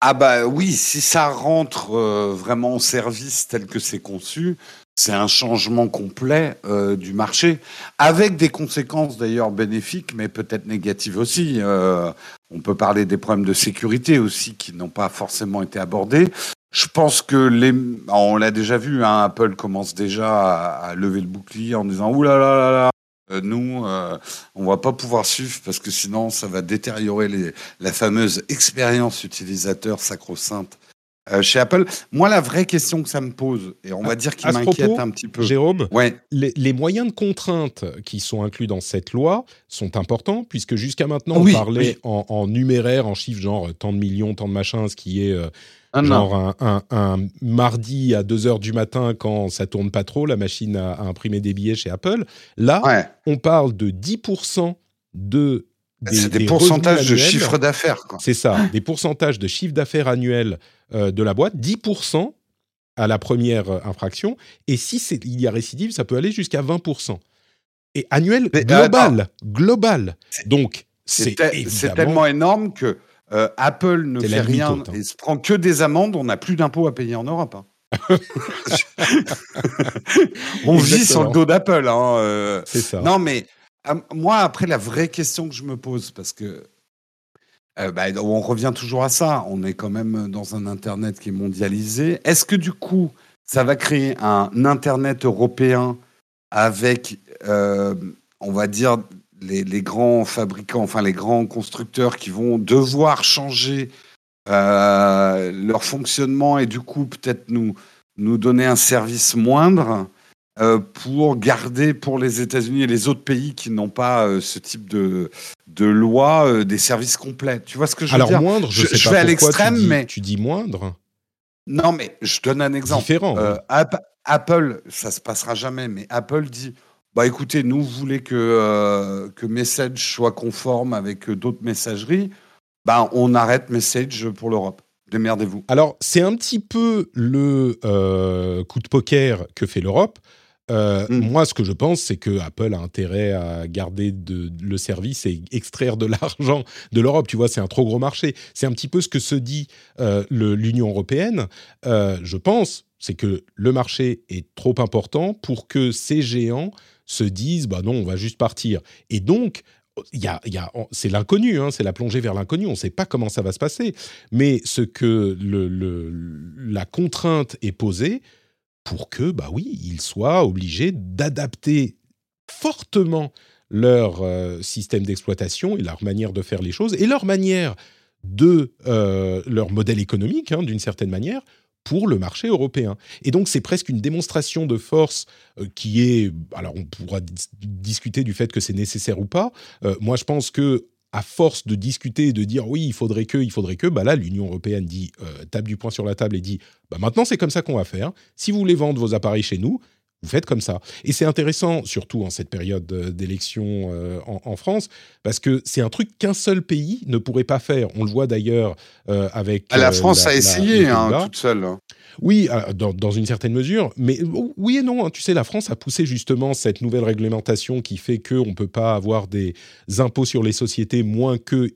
Ah bah oui, si ça rentre vraiment au service tel que c'est conçu, c'est un changement complet euh, du marché, avec des conséquences d'ailleurs bénéfiques, mais peut-être négatives aussi. Euh, on peut parler des problèmes de sécurité aussi qui n'ont pas forcément été abordés. Je pense que les, on l'a déjà vu, hein, Apple commence déjà à, lever le bouclier en disant ouh là là là là. Euh, nous, euh, on va pas pouvoir suivre parce que sinon, ça va détériorer la fameuse expérience utilisateur sacro-sainte euh, chez Apple. Moi, la vraie question que ça me pose, et on va dire qu'il m'inquiète un petit peu. Jérôme, ouais. les, moyens de contrainte qui sont inclus dans cette loi sont importants, puisque jusqu'à maintenant, on parlait En, numéraire, en chiffres, genre tant de millions, tant de machins, ce qui est euh, genre un, mardi à 2 h du matin quand ça tourne pas trop, la machine à, imprimer des billets chez Apple. Là, on parle de 10% de c'est des, pourcentages de chiffre d'affaires. C'est ça, des pourcentages de chiffre d'affaires annuel euh, de la boîte, 10% à la première euh, infraction, et si il y a récidive, ça peut aller jusqu'à 20%. Et annuel global, global. Donc, c'est tellement énorme que euh, Apple ne fait rien et se prend que des amendes, on n'a plus d'impôts à payer en Europe. Hein. on vit sur le dos d'Apple. Hein, c'est ça. Non, mais moi, après, la vraie question que je me pose, parce que euh, bah, on revient toujours à ça, on est quand même dans un Internet qui est mondialisé. Est-ce que du coup, ça va créer un Internet européen avec, euh, on va dire, les, grands fabricants, enfin les grands constructeurs qui vont devoir changer euh, leur fonctionnement et du coup peut-être nous, nous donner un service moindre? Pour garder pour les États-Unis et les autres pays qui n'ont pas euh, ce type de, de loi euh, des services complets. Tu vois ce que je veux Alors, dire? moindre, je, sais vais à l'extrême, mais tu dis moindre. Non, mais je donne un exemple. Différent. Apple, ça se passera jamais, mais Apple dit bah écoutez, nous voulons que que Message soit conforme avec d'autres messageries. Bah, on arrête Message pour l'Europe. Démerdez-vous. Alors, c'est un petit peu le coup de poker que fait l'Europe. Euh, mmh. Moi, ce que je pense, c'est que Apple a intérêt à garder de, le service et extraire de l'argent de l'Europe. Tu vois, c'est un trop gros marché. C'est un petit peu ce que se dit euh, l'Union européenne. Euh, je pense, C'est que le marché est trop important pour que ces géants se disent bah non, on va juste partir. Et donc, il y a, c'est l'inconnu, hein, c'est la plongée vers l'inconnu. On ne sait pas comment ça va se passer. Mais ce que le, la contrainte est posée pour que, bah oui, ils soient obligés d'adapter fortement leur euh, système d'exploitation et leur manière de faire les choses et leur manière de euh, leur modèle économique, hein, d'une certaine manière, pour le marché européen. Et donc c'est presque une démonstration de force euh, qui est, alors on pourra discuter du fait que c'est nécessaire ou pas. Moi je pense que à force de discuter et de dire oui, il faudrait que, il faudrait que, bah là, l'Union européenne dit, tape du poing sur la table et dit, bah maintenant c'est comme ça qu'on va faire. Si vous voulez vendre vos appareils chez nous, vous faites comme ça. Et c'est intéressant, surtout en cette période d'élection euh, en, France, parce que c'est un truc qu'un seul pays ne pourrait pas faire. On le voit d'ailleurs euh, avec. Ah, la euh, France a essayé hein, toute seule. Oui, dans, une certaine mesure, mais oui et non. Hein. Tu sais, la France a poussé justement cette nouvelle réglementation qui fait qu'on ne peut pas avoir des impôts sur les sociétés moins que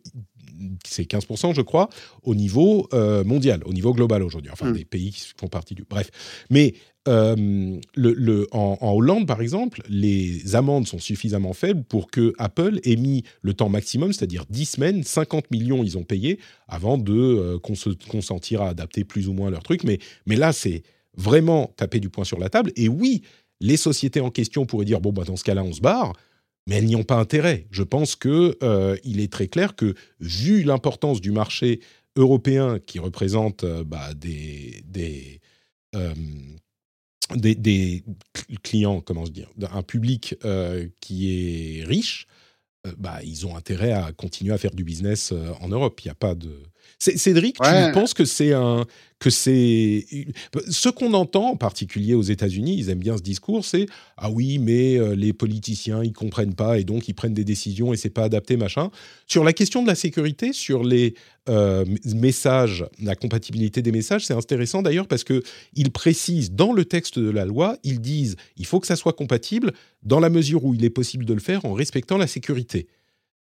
c'est 15%, je crois, au niveau mondial, au niveau global aujourd'hui. Enfin, mmh. des pays qui font partie du. Bref. Mais euh, le, en, Hollande, par exemple, les amendes sont suffisamment faibles pour que Apple ait mis le temps maximum, c'est-à-dire 10 semaines, 50 millions ils ont payé avant de euh, consentir à adapter plus ou moins leur truc. Mais, mais là, c'est vraiment taper du poing sur la table. Et oui, les sociétés en question pourraient dire bon, bah, dans ce cas-là, on se barre. Mais elles n'y ont pas intérêt. Je pense que euh, est très clair que, vu l'importance du marché européen qui représente bah, des, des, clients, comment se dire, un public euh, qui est riche, euh, bah, ils ont intérêt à continuer à faire du business euh, en Europe. Il n'y a pas de. Cédric, tu penses que c'est un que c'est ce qu'on entend en particulier aux États-Unis, ils aiment bien ce discours, c'est ah oui, mais euh, les politiciens ils comprennent pas et donc ils prennent des décisions et c'est pas adapté machin. Sur la question de la sécurité, sur les euh, messages, la compatibilité des messages, c'est intéressant d'ailleurs parce que ils précisent dans le texte de la loi, ils disent il faut que ça soit compatible dans la mesure où il est possible de le faire en respectant la sécurité.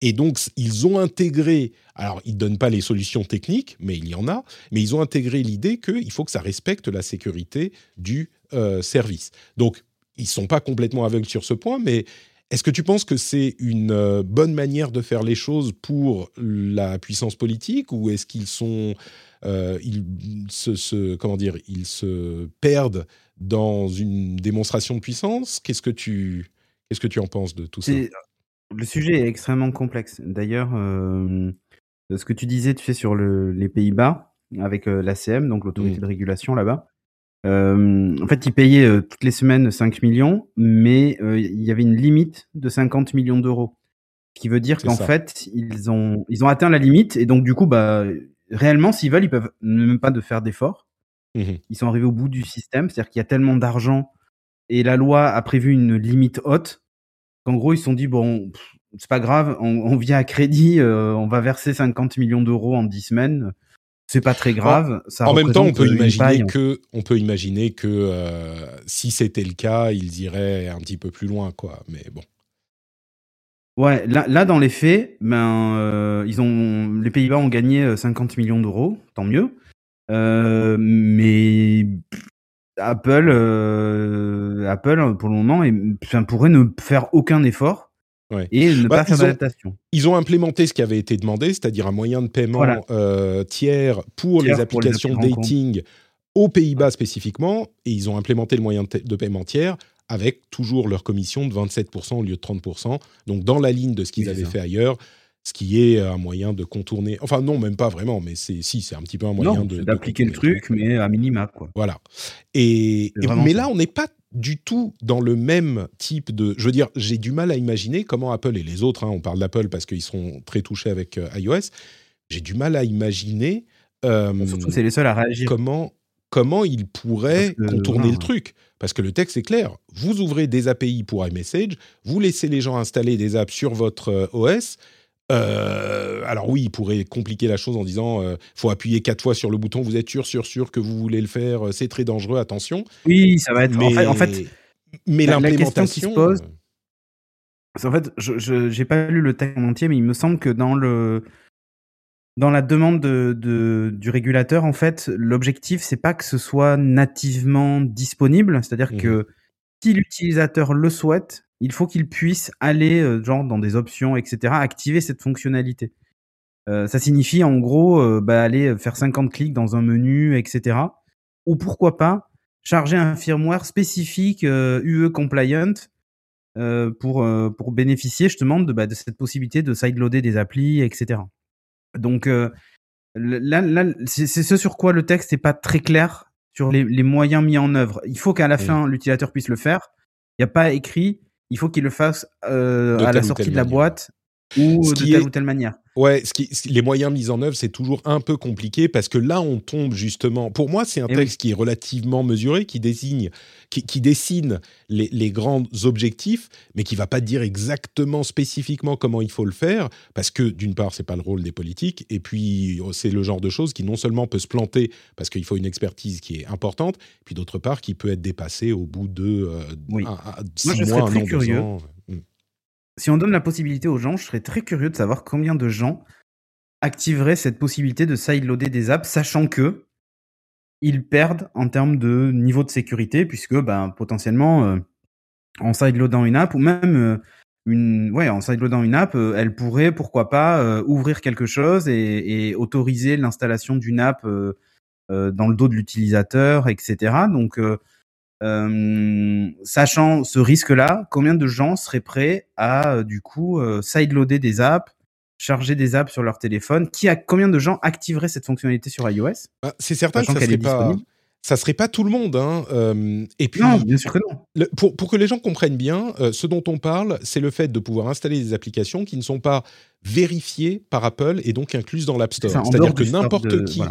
Et donc, ils ont intégré, alors ils ne donnent pas les solutions techniques, mais il y en a, mais ils ont intégré l'idée qu'il faut que ça respecte la sécurité du euh, service. Donc, ils ne sont pas complètement aveugles sur ce point, mais est-ce que tu penses que c'est une euh, bonne manière de faire les choses pour la puissance politique ou est-ce qu'ils sont, euh, ils se, comment dire, ils se perdent dans une démonstration de puissance? Qu'est-ce que qu'est-ce que tu en penses de tout ça? Le sujet est extrêmement complexe. D'ailleurs, euh, ce que tu disais, tu sais, sur les Pays-Bas, avec euh, l'ACM, donc l'autorité mmh. de régulation là-bas, euh, en fait, ils payaient toutes les semaines 5 millions, mais il y avait une limite de 50 millions d'euros. Ce qui veut dire qu'en fait, ils ont, ils ont atteint la limite, et donc du coup, bah, réellement, s'ils veulent, ils peuvent même pas de faire d'efforts. Mmh ils sont arrivés au bout du système, c'est-à-dire qu'il y a tellement d'argent, et la loi a prévu une limite haute en gros, ils se sont dit, bon, c'est pas grave, on, vient à crédit, euh, on va verser 50 millions d'euros en 10 semaines. C'est pas très grave. Ça en même temps, on peut imaginer que, on peut imaginer que euh, si c'était le cas, ils iraient un petit peu plus loin, quoi. Mais bon. Ouais, là, là dans les faits, ben, euh, ils ont, les Pays-Bas ont gagné 50 millions d'euros, tant mieux. mais Apple, euh, Apple pour le moment, pourrait ne faire aucun effort et ne bah, pas faire d'adaptation. Ils ont implémenté ce qui avait été demandé, c'est-à-dire un moyen de paiement euh, tiers pour les applications dating aux Pays-Bas spécifiquement, et ils ont implémenté le moyen de paiement tiers avec toujours leur commission de 27% au lieu de 30%, donc dans la ligne de ce qu'ils avaient fait ailleurs ce qui est un moyen de contourner. Enfin, non, même pas vraiment, mais c'est si, c'est un petit peu un moyen de d'appliquer le truc, mais à minima, quoi. Voilà. Et, mais là, on n'est pas du tout dans le même type de. Je veux dire, j'ai du mal à imaginer comment Apple et les autres, hein, on parle d'Apple parce qu'ils seront très touchés avec euh, iOS. J'ai du mal à imaginer. Euh, Surtout, c'est les seuls à réagir. Comment comment ils pourraient contourner le truc Parce que le texte est clair. Vous ouvrez des API pour iMessage, vous laissez les gens installer des apps sur votre euh, OS euh, alors oui, il pourrait compliquer la chose en disant euh, faut appuyer quatre fois sur le bouton. Vous êtes sûr, sûr, sûr que vous voulez le faire. Euh, c'est très dangereux. Attention. Oui, ça va être. Mais, en fait, mais l'implémentation qui se pose. En fait, je n'ai pas lu le texte en entier, mais il me semble que dans le dans la demande de, du régulateur, en fait, l'objectif, c'est pas que ce soit nativement disponible, c'est-à-dire mmh que si l'utilisateur le souhaite, il faut qu'il puisse aller, euh, genre, dans des options, etc., activer cette fonctionnalité. Euh, ça signifie, en gros, euh, bah, aller faire 50 clics dans un menu, etc. Ou pourquoi pas charger un firmware spécifique UE compliant pour, pour bénéficier justement de, bah, de cette possibilité de sideloader des applis, etc. Donc là, là c'est ce sur quoi le texte n'est pas très clair sur les, les, moyens mis en œuvre. Il faut qu'à la fin, l'utilisateur puisse le faire. Il n'y a pas écrit, il faut qu'il le fasse euh, à la sortie de la boîte ou de telle ou telle manière. Ouais, ce qui, les moyens mis en œuvre, c'est toujours un peu compliqué parce que là, on tombe justement. Pour moi, c'est un eh texte qui est relativement mesuré, qui désigne, qui, dessine les, grands objectifs, mais qui va pas dire exactement spécifiquement comment il faut le faire, parce que d'une part, c'est pas le rôle des politiques, et puis oh, c'est le genre de choses qui non seulement peut se planter parce qu'il faut une expertise qui est importante, puis d'autre part, qui peut être dépassée au bout de euh, six mois, un an, deux ans si on donne la possibilité aux gens, je serais très curieux de savoir combien de gens activeraient cette possibilité de sideloader des apps, sachant que ils perdent en termes de niveau de sécurité, puisque ben, potentiellement, euh, en sideloadant une app, ou même euh, une, ouais, en sideloadant une app, euh, elle pourrait, pourquoi pas, ouvrir quelque chose et, et autoriser l'installation d'une app dans le dos de l'utilisateur, etc. Donc, sachant ce risque-là, combien de gens seraient prêts à euh, du coup euh, sideloader des apps, charger des apps sur leur téléphone? Qui a combien de gens activeraient cette fonctionnalité sur iOS? Bah, C'est certain que ça serait pas ça serait pas tout le monde. Hein. et puis, non, bien sûr que non. pour, pour, que les gens comprennent bien, ce dont on parle, c'est le fait de pouvoir installer des applications qui ne sont pas vérifiées par Apple et donc incluses dans l'App Store. C'est-à-dire que n'importe qui,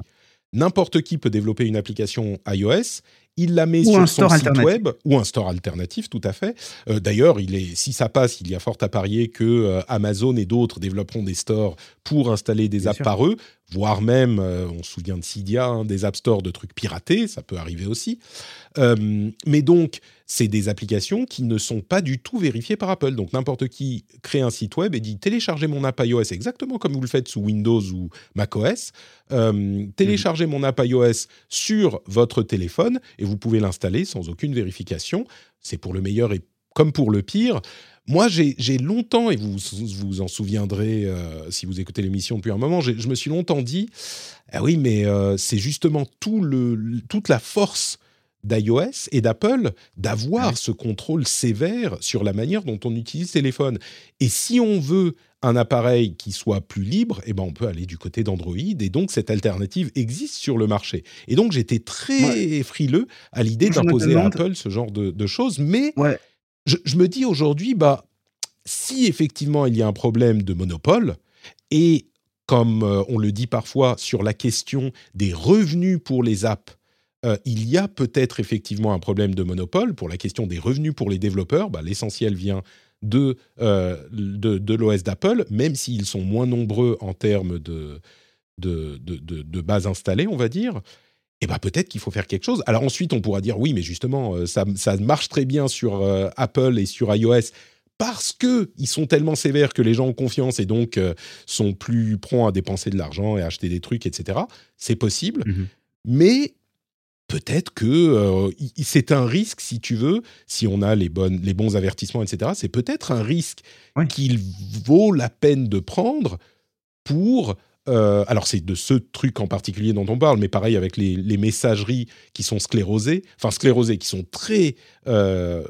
n'importe qui peut développer une application iOS il la met sur son site web ou un store alternatif, tout à fait. Euh, d'ailleurs, il est, si ça passe, il y a fort à parier que euh, Amazon et d'autres développeront des stores pour installer des apps par eux, voire même, euh, on se souvient de Cydia, hein, des app stores de trucs piratés, ça peut arriver aussi. mais donc, c'est des applications qui ne sont pas du tout vérifiées par Apple. Donc n'importe qui crée un site web et dit téléchargez mon app iOS exactement comme vous le faites sous Windows ou macOS. Euh, téléchargez mon app iOS sur votre téléphone et vous pouvez l'installer sans aucune vérification. C'est pour le meilleur et comme pour le pire. Moi, j'ai longtemps, et vous vous en souviendrez euh, si vous écoutez l'émission depuis un moment, je me suis longtemps dit, ah oui, mais euh, c'est justement tout le, toute la force d'iOS et d'Apple d'avoir ce contrôle sévère sur la manière dont on utilise le téléphone. Et si on veut un appareil qui soit plus libre, eh ben on peut aller du côté d'Android et donc cette alternative existe sur le marché. Et donc j'étais très frileux à l'idée d'imposer à Apple ce genre de, choses, mais je, me dis aujourd'hui, bah si effectivement il y a un problème de monopole et comme euh, on le dit parfois sur la question des revenus pour les apps euh, il y a peut-être effectivement un problème de monopole pour la question des revenus pour les développeurs. Bah, l'essentiel vient de, euh, de, l'OS d'Apple, même s'ils sont moins nombreux en termes de, de, de, bases installées, on va dire. Et eh bah, peut-être qu'il faut faire quelque chose. Alors ensuite, on pourra dire oui, mais justement, euh, ça, ça marche très bien sur Apple et sur iOS parce qu'ils sont tellement sévères que les gens ont confiance et donc sont plus prompts à dépenser de l'argent et à acheter des trucs, etc. C'est possible. Mmh mais peut-être que euh, c'est un risque, si tu veux, si on a les, bonnes, les bons avertissements, etc. C'est peut-être un risque qu'il vaut la peine de prendre pour... Euh, alors c'est de ce truc en particulier dont on parle, mais pareil avec les, les messageries qui sont sclérosées, enfin sclérosées, qui sont très euh,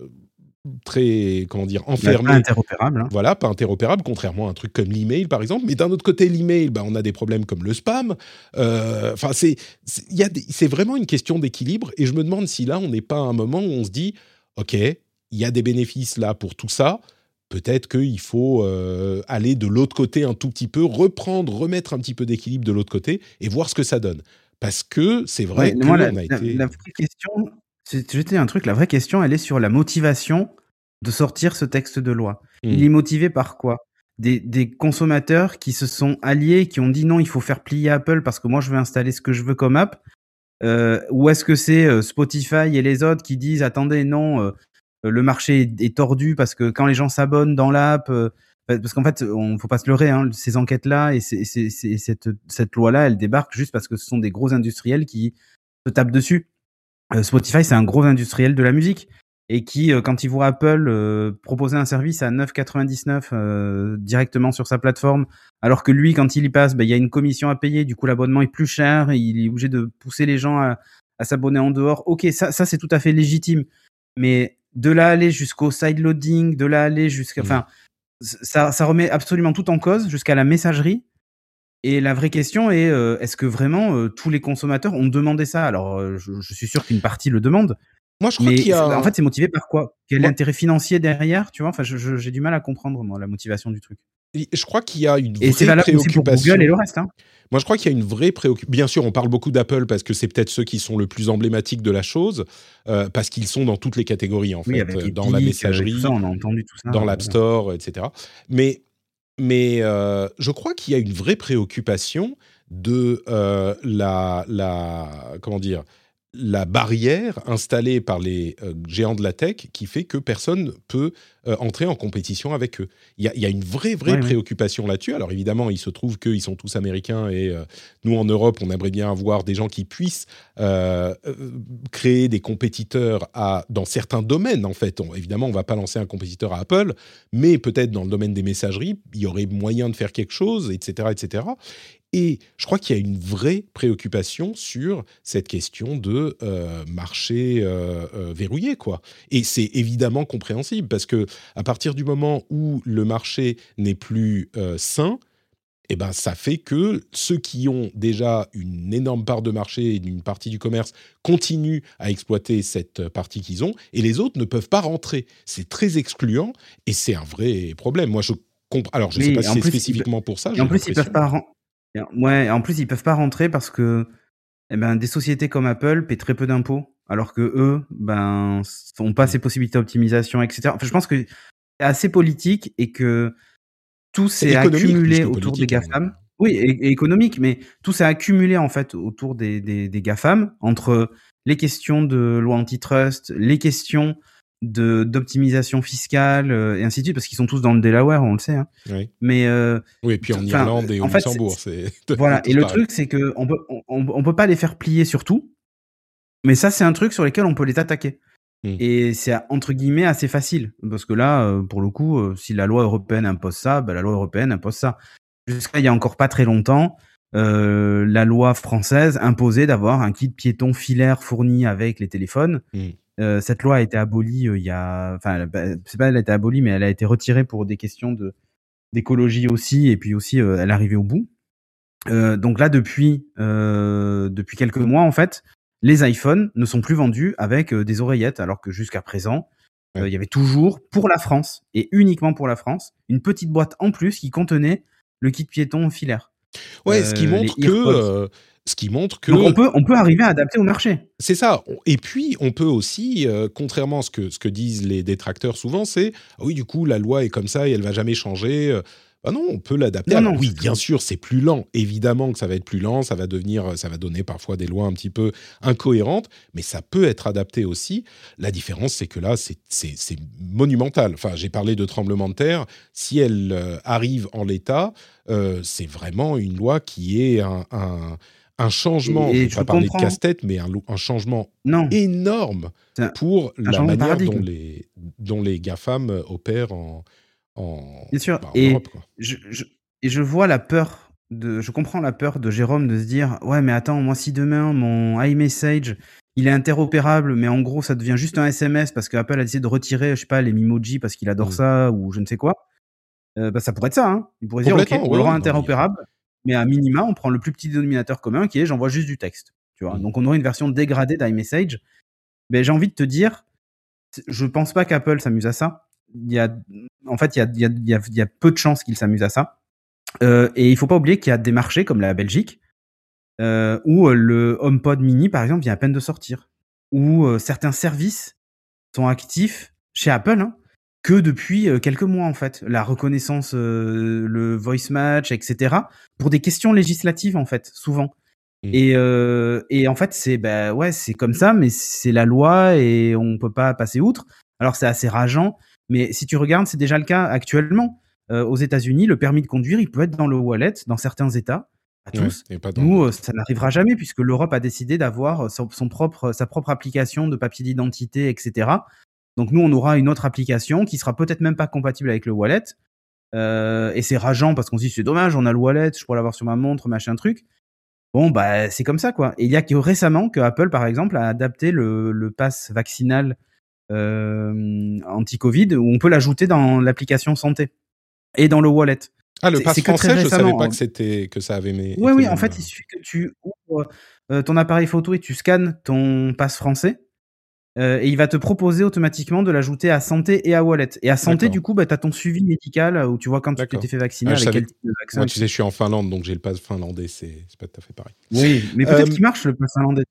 très comment dire enfermé pas interopérable hein. voilà pas interopérable contrairement à un truc comme l'email par exemple. Mais d'un autre côté l'email bah, on a des problèmes comme le spam. Euh, enfin c'est c'est vraiment une question d'équilibre. Et je me demande si là on n'est pas à un moment où on se dit ok il y a des bénéfices là pour tout ça. Peut-être qu'il faut euh, aller de l'autre côté un tout petit peu reprendre remettre un petit peu d'équilibre de l'autre côté et voir ce que ça donne. Parce que c'est vrai que la, a été la vraie question J'étais un truc, la vraie question, elle est sur la motivation de sortir ce texte de loi. Il mmh. est motivé par quoi? Des, des, consommateurs qui se sont alliés, qui ont dit non, il faut faire plier Apple parce que moi je veux installer ce que je veux comme app. Euh, ou est-ce que c'est euh, Spotify et les autres qui disent attendez non, euh, le marché est, tordu parce que quand les gens s'abonnent dans l'app, parce qu'en fait, on faut pas se leurrer, hein, ces enquêtes-là et cette, cette loi-là, elle débarque juste parce que ce sont des gros industriels qui se tapent dessus. Euh, Spotify, c'est un gros industriel de la musique et qui, euh, quand il voit Apple euh, proposer un service à 9,99 directement sur sa plateforme, alors que lui, quand il y passe, ben, il y a une commission à payer, du coup l'abonnement est plus cher, et il est obligé de pousser les gens à, à s'abonner en dehors. Ok, ça, ça c'est tout à fait légitime, mais de là aller jusqu'au side loading, de là aller jusqu'à, mmh. enfin, ça, ça, remet absolument tout en cause jusqu'à la messagerie. Et la vraie question est, euh, est-ce que vraiment euh, tous les consommateurs ont demandé ça? Alors, euh, je, je, suis sûr qu'une partie le demande. Moi, je crois qu'il y a... En fait, c'est motivé par quoi? Quel est l'intérêt financier derrière Tu vois? Enfin, j'ai du mal à comprendre moi la motivation du truc. Je crois qu'il y a une vraie et c'est préoccupation. Aussi pour Google et le reste. Hein. Moi, je crois qu'il y a une vraie préoccupation. Bien sûr, on parle beaucoup d'Apple parce que c'est peut-être ceux qui sont le plus emblématiques de la chose, euh, parce qu'ils sont dans toutes les catégories, en fait, euh, dans la messagerie, on a entendu tout ça, dans l'App Store, etc. Mais, mais euh, je crois qu'il y a une vraie préoccupation de la, la, comment dire, la barrière installée par les euh, géants de la tech qui fait que personne peut euh, entrer en compétition avec eux. Il y, a, une vraie, vraie préoccupation là-dessus. Alors évidemment, il se trouve qu'ils sont tous américains et euh, nous, en Europe, on aimerait bien avoir des gens qui puissent créer des compétiteurs à, dans certains domaines, en fait. évidemment, on ne va pas lancer un compétiteur à Apple, mais peut-être dans le domaine des messageries, il y aurait moyen de faire quelque chose, etc. etc. Et je crois qu'il y a une vraie préoccupation sur cette question de euh, marché euh, euh, verrouillé, quoi. Et c'est évidemment compréhensible parce que à partir du moment où le marché n'est plus sain, eh ben, ça fait que ceux qui ont déjà une énorme part de marché et une partie du commerce continuent à exploiter cette partie qu'ils ont, et les autres ne peuvent pas rentrer. C'est très excluant, et c'est un vrai problème. Moi, je comprends. Alors, je ne sais pas si c'est spécifiquement pour ça. en plus, ils peuvent pas Ouais, en plus, ils peuvent pas rentrer parce que eh ben, des sociétés comme Apple paient très peu d'impôts, alors que eux, ben, n'ont pas ces possibilités d'optimisation, etc. Enfin, je pense que c'est assez politique et que tout s'est accumulé autour des GAFAM. Oui, et, économique, mais tout s'est accumulé en fait autour des, des, des GAFAM, entre les questions de loi antitrust, les questions de d'optimisation fiscale euh, et ainsi de suite parce qu'ils sont tous dans le Delaware on le sait hein. oui. mais euh, oui et puis en Irlande et au Luxembourg c'est voilà et le truc c'est que on peut on, peut pas les faire plier sur tout mais ça c'est un truc sur lequel on peut les attaquer hmm. et c'est entre guillemets assez facile parce que là euh, pour le coup si la loi européenne impose ça ben, la loi européenne impose ça jusqu'à il y a encore pas très longtemps la loi française imposait d'avoir un kit piéton filaire fourni avec les téléphones hmm. Euh, cette loi a été abolie euh, il y a, enfin, c'est pas elle a été abolie, mais elle a été retirée pour des questions de d'écologie aussi, et puis aussi euh, elle est arrivée au bout. donc là, depuis depuis quelques mois, en fait, les iPhones ne sont plus vendus avec des oreillettes, alors que jusqu'à présent, il y avait toujours pour la France et uniquement pour la France une petite boîte en plus qui contenait le kit piéton filaire. Ouais, ce qui montre que ce qui montre que... on peut, on peut arriver à adapter au marché. C'est ça. Et puis, on peut aussi, euh, contrairement à ce que, ce que disent les détracteurs souvent, c'est ah oui, du coup, la loi est comme ça et elle va jamais changer. Euh. Ah non, on peut l'adapter. oui, bien sûr, c'est plus lent. Évidemment que ça va être plus lent, ça va devenir, ça va donner parfois des lois un petit peu incohérentes, mais ça peut être adapté aussi. La différence, c'est que là, c'est monumental. Enfin, j'ai parlé de tremblement de terre. Si elle euh, arrive en l'état, c'est vraiment une loi qui est un un changement, je ne vais pas parler de casse-tête, mais un, un changement énorme pour la manière dont les, dont les GAFAM opèrent en, en, Bien sûr. Bah, et Europe. Je, et je vois la peur, de, je comprends la peur de Jérôme de se dire Ouais, mais attends, moi, si demain mon iMessage il est interopérable, mais en gros, ça devient juste un SMS parce qu'Apple a décidé de retirer, je sais pas, les Mimoji parce qu'il adore mm. ça ou je ne sais quoi. Euh, bah, ça pourrait être ça. Hein. Il pourrait dire, OK, on le rend interopérable mais à minima, on prend le plus petit dénominateur commun qui est j'envoie juste du texte. Tu vois mmh. Donc on aurait une version dégradée d'iMessage. Mais j'ai envie de te dire, je pense pas qu'Apple s'amuse à ça. Il y a, en fait, il y a, il y a, il y a, il y a peu de chances qu'il s'amuse à ça. Euh, et il faut pas oublier qu'il y a des marchés comme la Belgique euh, où euh, le HomePod Mini, par exemple, vient à peine de sortir, où euh, certains services sont actifs chez Apple. Hein, que depuis euh, quelques mois en fait, la reconnaissance, euh, le voice match, etc. Pour des questions législatives en fait, souvent. Mmh. Et, euh, et en fait c'est bah ouais c'est comme ça, mais c'est la loi et on peut pas passer outre. Alors c'est assez rageant, mais si tu regardes, c'est déjà le cas actuellement. aux États-Unis, le permis de conduire, il peut être dans le wallet dans certains États à tous. Nous, ça n'arrivera jamais puisque l'Europe a décidé d'avoir son, propre, sa propre application de papier d'identité, etc. Donc nous, on aura une autre application qui sera peut-être même pas compatible avec le wallet. Euh, et c'est rageant parce qu'on se dit c'est dommage, on a le wallet, je pourrais l'avoir sur ma montre, machin truc. Bon bah c'est comme ça quoi. Et il y a que récemment que Apple par exemple a adapté le, le pass vaccinal euh, anti-Covid où on peut l'ajouter dans l'application santé et dans le wallet. Ah le pass français, je savais pas hein. que c'était que ça avait. Oui oui, en fait il suffit que tu ouvres euh, ton appareil photo et tu scannes ton pass français euh, et il va te proposer automatiquement de l'ajouter à santé et à wallet. Et à santé, du coup, bah, tu as ton suivi médical où tu vois quand tu t'es fait vacciner ah, avec quel type de vaccin. Moi, tu sais, je suis en Finlande, donc j'ai le pass finlandais, c'est pas tout à fait pareil. Oui, mais peut-être euh, qu'il marche le pass finlandais.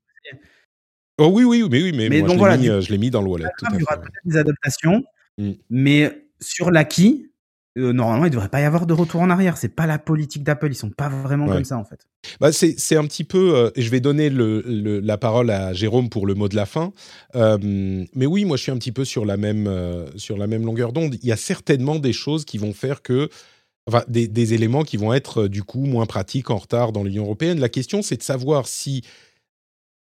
Oh oui, oui, mais oui, mais, moi, donc, je voilà, euh, l'ai mis, dans le wallet. il y aura peut-être des adaptations, mm. mais sur l'acquis, euh, normalement, il ne devrait pas y avoir de retour en arrière. C'est pas la politique d'Apple. Ils sont pas vraiment comme ça, en fait. Bah, c'est un petit peu. Euh, je vais donner le, la parole à Jérôme pour le mot de la fin. Euh, mais oui, moi, je suis un petit peu sur la même, sur la même longueur d'onde. Il y a certainement des choses qui vont faire que. Enfin, des, des éléments qui vont être, du coup, moins pratiques, en retard dans l'Union européenne. La question, c'est de savoir si.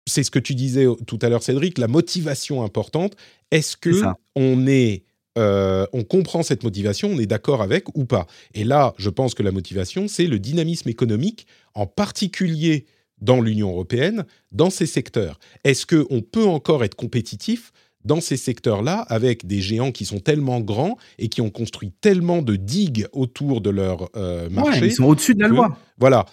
C'est ce que tu disais tout à l'heure, Cédric, la motivation importante. Est-ce que on est euh, on comprend cette motivation, on est d'accord avec ou pas. Et là, je pense que la motivation, c'est le dynamisme économique, en particulier dans l'Union européenne, dans ces secteurs. Est-ce qu'on peut encore être compétitif dans ces secteurs-là avec des géants qui sont tellement grands et qui ont construit tellement de digues autour de leur euh, marché Ils sont au-dessus de la loi. Voilà.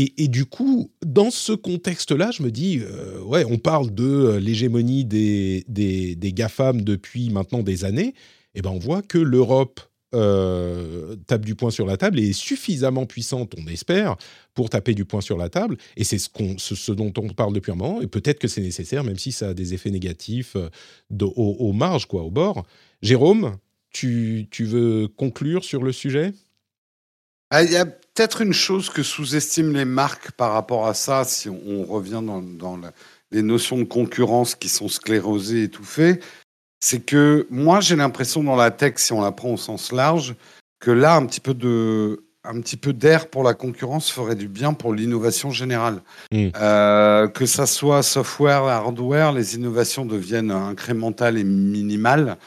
Et, du coup, dans ce contexte-là, je me dis, euh, ouais, on parle de l'hégémonie des, des, des GAFAM depuis maintenant des années eh ben on voit que l'Europe euh, tape du poing sur la table et est suffisamment puissante, on espère, pour taper du poing sur la table. Et c'est ce, dont on parle depuis un moment. Et peut-être que c'est nécessaire, même si ça a des effets négatifs euh, aux, marges, au bord. Jérôme, tu, veux conclure sur le sujet? Ah, Il y a peut-être une chose que sous-estiment les marques par rapport à ça, si on, revient dans, les notions de concurrence qui sont sclérosées, étouffées, c'est que moi, j'ai l'impression dans la tech, si on la prend au sens large, que là, un petit peu de un petit peu d'air pour la concurrence ferait du bien pour l'innovation générale. Mm. Euh, que ça soit software, hardware, les innovations deviennent incrémentales et minimales.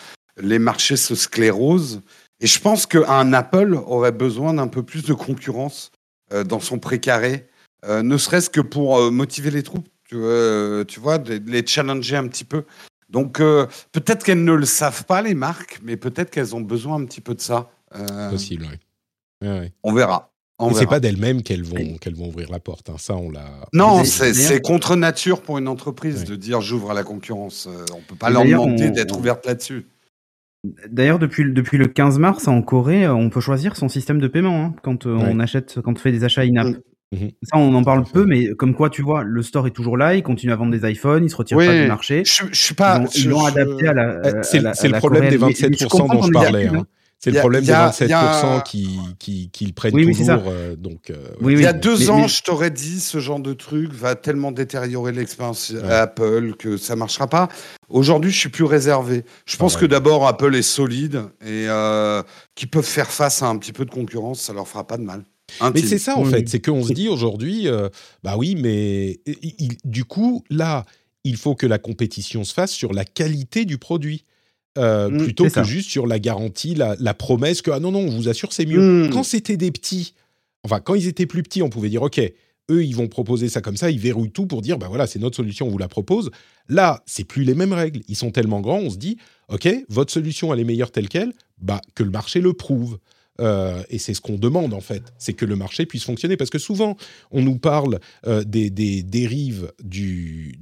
Les marchés se sclérosent. Et je pense qu'un Apple aurait besoin d'un peu plus de concurrence euh, dans son précaré, euh, ne serait-ce que pour motiver les troupes, tu vois, les challenger un petit peu. Donc euh, peut-être qu'elles ne le savent pas, les marques, mais peut-être qu'elles ont besoin un petit peu de ça. Euh, Possible, oui. On verra. Mais c'est pas d'elles-mêmes qu'elles vont, qu'elles vont ouvrir la porte. Hein. Ça, on l'a. Non, c'est contre nature pour une entreprise de dire j'ouvre à la concurrence. Euh, on peut pas leur demander d'être ouverte là-dessus. D'ailleurs, depuis, depuis le 15 mars, en Corée, on peut choisir son système de paiement hein, quand on achète, quand on fait des achats in-app. Mhm. Ça, on en parle peu, mais comme quoi, tu vois, le store est toujours là, il continue à vendre des iPhones, il se retire pas du marché. Je, je suis pas. Ils l'ont adapté à la. Eh, c'est le problème des 27% dont je parlais. Hein. C'est le problème des 27% qui, qui, qui, le prennent toujours. Euh, donc, euh, il y a deux ans, je t'aurais dit, ce genre de truc va tellement détériorer l'expérience Apple que ça marchera pas. Aujourd'hui, je suis plus réservé. Je pense que d'abord, Apple est solide et euh, qu'ils peuvent faire face à un petit peu de concurrence, ça leur fera pas de mal. Mais c'est ça en fait, c'est qu'on se dit aujourd'hui, euh, bah oui, mais du coup, là, il faut que la compétition se fasse sur la qualité du produit. Euh, mmh, plutôt que juste sur la garantie, la, promesse que ah non non, on vous assure c'est mieux. Mmh. Quand c'était des petits, enfin quand ils étaient plus petits, on pouvait dire ok, eux ils vont proposer ça comme ça, ils verrouillent tout pour dire bah voilà c'est notre solution, on vous la propose. Là c'est plus les mêmes règles, ils sont tellement grands, on se dit ok votre solution elle est meilleure telle quelle, bah que le marché le prouve. Euh, et c'est ce qu'on demande en fait, c'est que le marché puisse fonctionner. Parce que souvent, on nous parle euh, des, dérives du,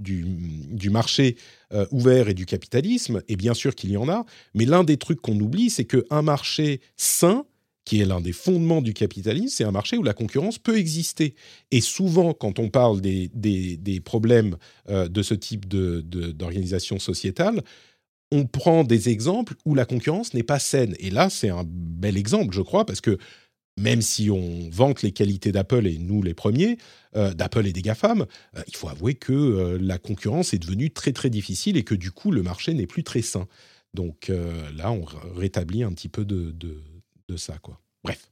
marché euh, ouvert et du capitalisme, et bien sûr qu'il y en a, mais l'un des trucs qu'on oublie, c'est qu'un marché sain, qui est l'un des fondements du capitalisme, c'est un marché où la concurrence peut exister. Et souvent, quand on parle des, des, problèmes de ce type d'organisation de, sociétale, on prend des exemples où la concurrence n'est pas saine. Et là, c'est un bel exemple, je crois, parce que même si on vante les qualités d'Apple, et nous les premiers, euh, d'Apple et des GAFAM, euh, il faut avouer que euh, la concurrence est devenue très très difficile et que du coup, le marché n'est plus très sain. Donc là, on rétablit un petit peu de, de, ça. quoi. Bref.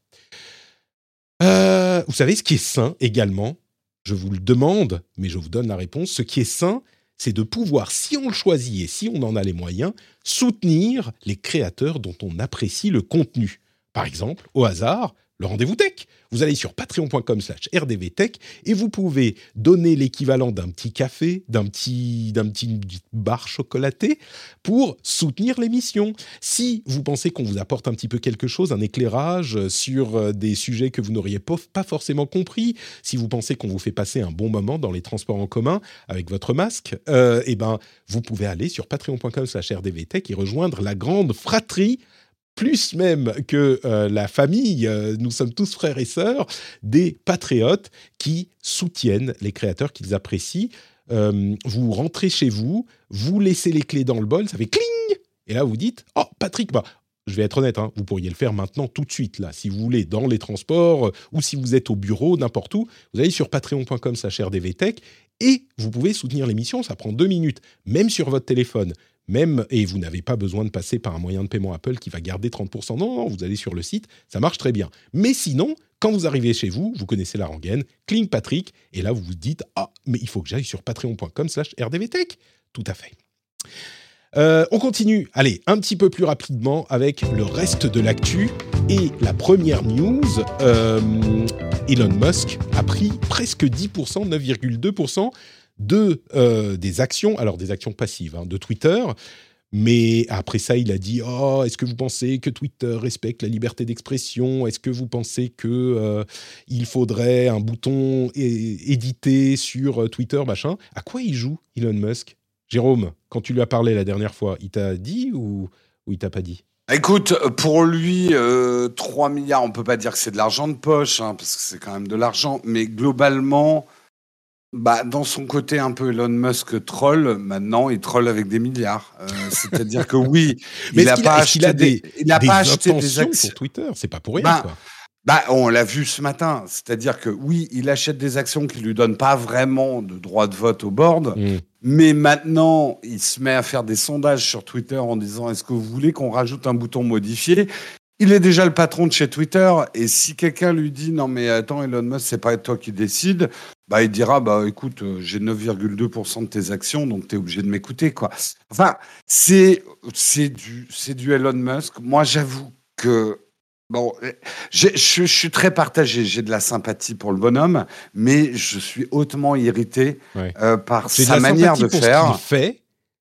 Vous savez ce qui est sain également? Je vous le demande, mais je vous donne la réponse. Ce qui est sain, c'est de pouvoir, si on le choisit et si on en a les moyens, soutenir les créateurs dont on apprécie le contenu. Par exemple, au hasard, le rendez-vous tech. Vous allez sur patreon.com slash rdvtech et vous pouvez donner l'équivalent d'un petit café, d'un petit, d'un petit bar chocolaté pour soutenir l'émission. Si vous pensez qu'on vous apporte un petit peu quelque chose, un éclairage sur euh, des sujets que vous n'auriez pas forcément compris, si vous pensez qu'on vous fait passer un bon moment dans les transports en commun avec votre masque, euh, eh ben, vous pouvez aller sur patreon.com slash rdvtech et rejoindre la grande fratrie plus même que euh, la famille, euh, nous sommes tous frères et sœurs, des patriotes qui soutiennent les créateurs qu'ils apprécient. Euh, vous rentrez chez vous, vous laissez les clés dans le bol, ça fait cling Et là, vous dites, oh, Patrick, bah, je vais être honnête, hein, vous pourriez le faire maintenant tout de suite, là, si vous voulez, dans les transports ou si vous êtes au bureau, n'importe où. Vous allez sur patreon.com rdvtech et vous pouvez soutenir l'émission, ça prend deux minutes, même sur votre téléphone même, et vous n'avez pas besoin de passer par un moyen de paiement Apple qui va garder 30%. Non, non, vous allez sur le site, ça marche très bien. Mais sinon, quand vous arrivez chez vous, vous connaissez la rengaine, Cling Patrick, et là vous vous dites Ah, mais il faut que j'aille sur patreon.com slash rdvtech. Tout à fait. Euh, on continue, allez, un petit peu plus rapidement avec le reste de l'actu. Et la première news, euh, Elon Musk a pris presque 10%, 9,2% de euh, des actions, alors des actions passives hein, de Twitter. Mais après ça, il a dit Oh, est-ce que vous pensez que Twitter respecte la liberté d'expression? Est-ce que vous pensez que euh, il faudrait un bouton édité sur euh, Twitter, machin? À quoi il joue, Elon Musk? Jérôme, quand tu lui as parlé la dernière fois, il t'a dit ou, ou il t'a pas dit? Écoute, pour lui, 3 milliards, on peut pas dire que c'est de l'argent de poche, hein, parce que c'est quand même de l'argent, mais globalement, bah, dans son côté un peu Elon Musk troll, maintenant il troll avec des milliards. Euh, c'est-à-dire que oui, il n'a pas, acheté des, il a pas acheté des actions pour Twitter? C'est pas pour rien. Bah, bah on l'a vu ce matin. C'est-à-dire que oui, il achète des actions qui lui donnent pas vraiment de droit de vote au board, mm. mais maintenant il se met à faire des sondages sur Twitter en disant est-ce que vous voulez qu'on rajoute un bouton modifié? Il est déjà le patron de chez Twitter et si quelqu'un lui dit non mais attends Elon Musk c'est pas toi qui décide, bah il dira bah écoute euh, j'ai 9,2% de tes actions donc tu es obligé de m'écouter quoi. Enfin c'est c'est du c'est du Elon Musk. Moi j'avoue que Bon, je, je, suis très partagé. J'ai de la sympathie pour le bonhomme, mais je suis hautement irrité euh, par sa manière de faire. Ce fait,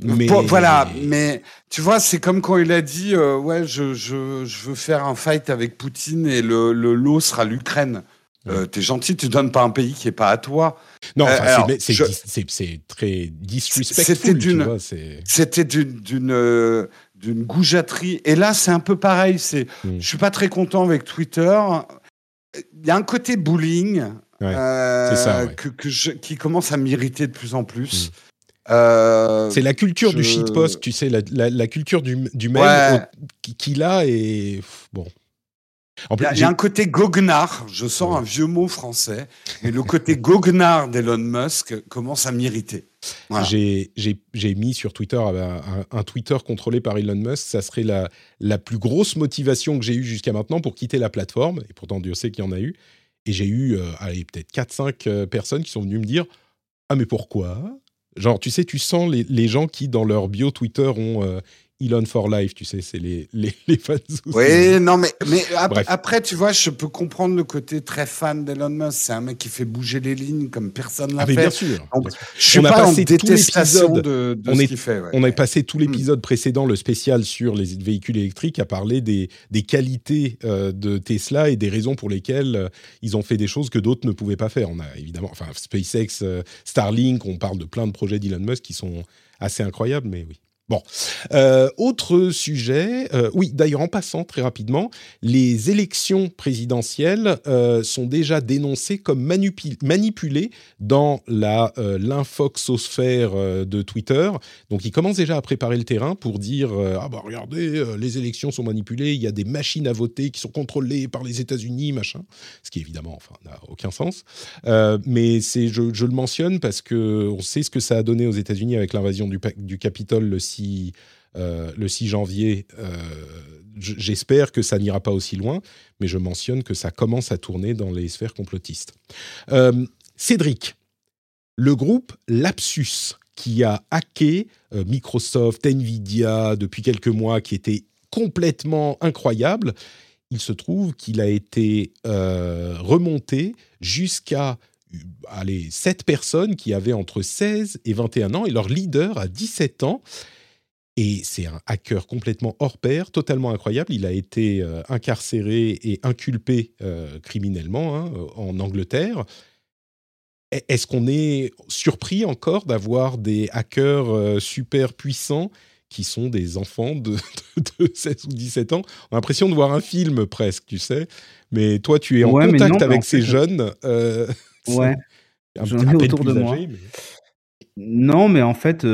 mais... voilà, mais tu vois, c'est comme quand il a dit euh, Ouais, je, je, je, veux faire un fight avec Poutine et le, le lot sera l'Ukraine. Euh, T'es gentil, tu donnes pas un pays qui est pas à toi. Non, euh, c'est très disrespectful. C'était d'une, c'était d'une, euh, d'une goujaterie. Et là, c'est un peu pareil. C'est, hmm. je suis pas très content avec Twitter. Il y a un côté bullying euh, ça, que, que je, qui commence à m'irriter de plus en plus. Hmm. Euh, c'est la culture du shitpost, tu sais, la, culture du, du mail qu'il a et bon. Il y, a un côté goguenard, je sens un vieux mot français, mais le côté goguenard d'Elon Musk commence à m'irriter. J'ai mis sur Twitter un, Twitter contrôlé par Elon Musk, ça serait la, la plus grosse motivation que j'ai eue jusqu'à maintenant pour quitter la plateforme, et pourtant Dieu sait qu'il y en a eu. Et j'ai eu, euh, peut-être 4-5 euh, personnes qui sont venues me dire Ah, mais pourquoi Genre, tu sais, tu sens les, les gens qui, dans leur bio Twitter, ont euh, Elon for Life, tu sais, c'est les, les, les, fans. Oui, non, mais, mais après, tu vois, je peux comprendre le côté très fan d'Elon Musk. C'est un mec qui fait bouger les lignes comme personne l'a ah, fait. Bien sûr. Je suis on pas a passé en détestation de, de on ce qu'il fait. On a passé tout hmm. l'épisode précédent, le spécial sur les véhicules électriques, à parler des, des qualités euh, de Tesla et des raisons pour lesquelles euh, ils ont fait des choses que d'autres ne pouvaient pas faire. On a évidemment, enfin, SpaceX, euh, Starlink, on parle de plein de projets d'Elon Musk qui sont assez incroyables, mais oui. Bon, euh, autre sujet, euh, oui, d'ailleurs en passant très rapidement, les élections présidentielles euh, sont déjà dénoncées comme manipulées dans la l'infoxosphère de Twitter. Donc ils commencent déjà à préparer le terrain pour dire ah bah regardez, les élections sont manipulées, il y a des machines à voter qui sont contrôlées par les États-Unis, machin. Ce qui évidemment, enfin, n'a aucun sens. mais c'est, je, le mentionne parce que on sait ce que ça a donné aux États-Unis avec l'invasion du, du Capitole le 6 le 6 janvier. J'espère que ça n'ira pas aussi loin, mais je mentionne que ça commence à tourner dans les sphères complotistes. Cédric, le groupe Lapsus, qui a hacké Microsoft, Nvidia depuis quelques mois, qui était complètement incroyable, il se trouve qu'il a été remonté jusqu'à allez, 7 personnes qui avaient entre 16 et 21 ans et leur leader a 17 ans. Et c'est un hacker complètement hors pair, totalement incroyable. Il a été euh, incarcéré et inculpé euh, criminellement hein, en Angleterre. E-, est-ce qu'on est surpris encore d'avoir des hackers euh, super puissants qui sont des enfants de, de, 16 ou 17 ans? On a l'impression de voir un film presque, tu sais. Mais toi, tu es en contact avec ces jeunes. Ouais. J'en ai autour de moi. Non, mais en fait,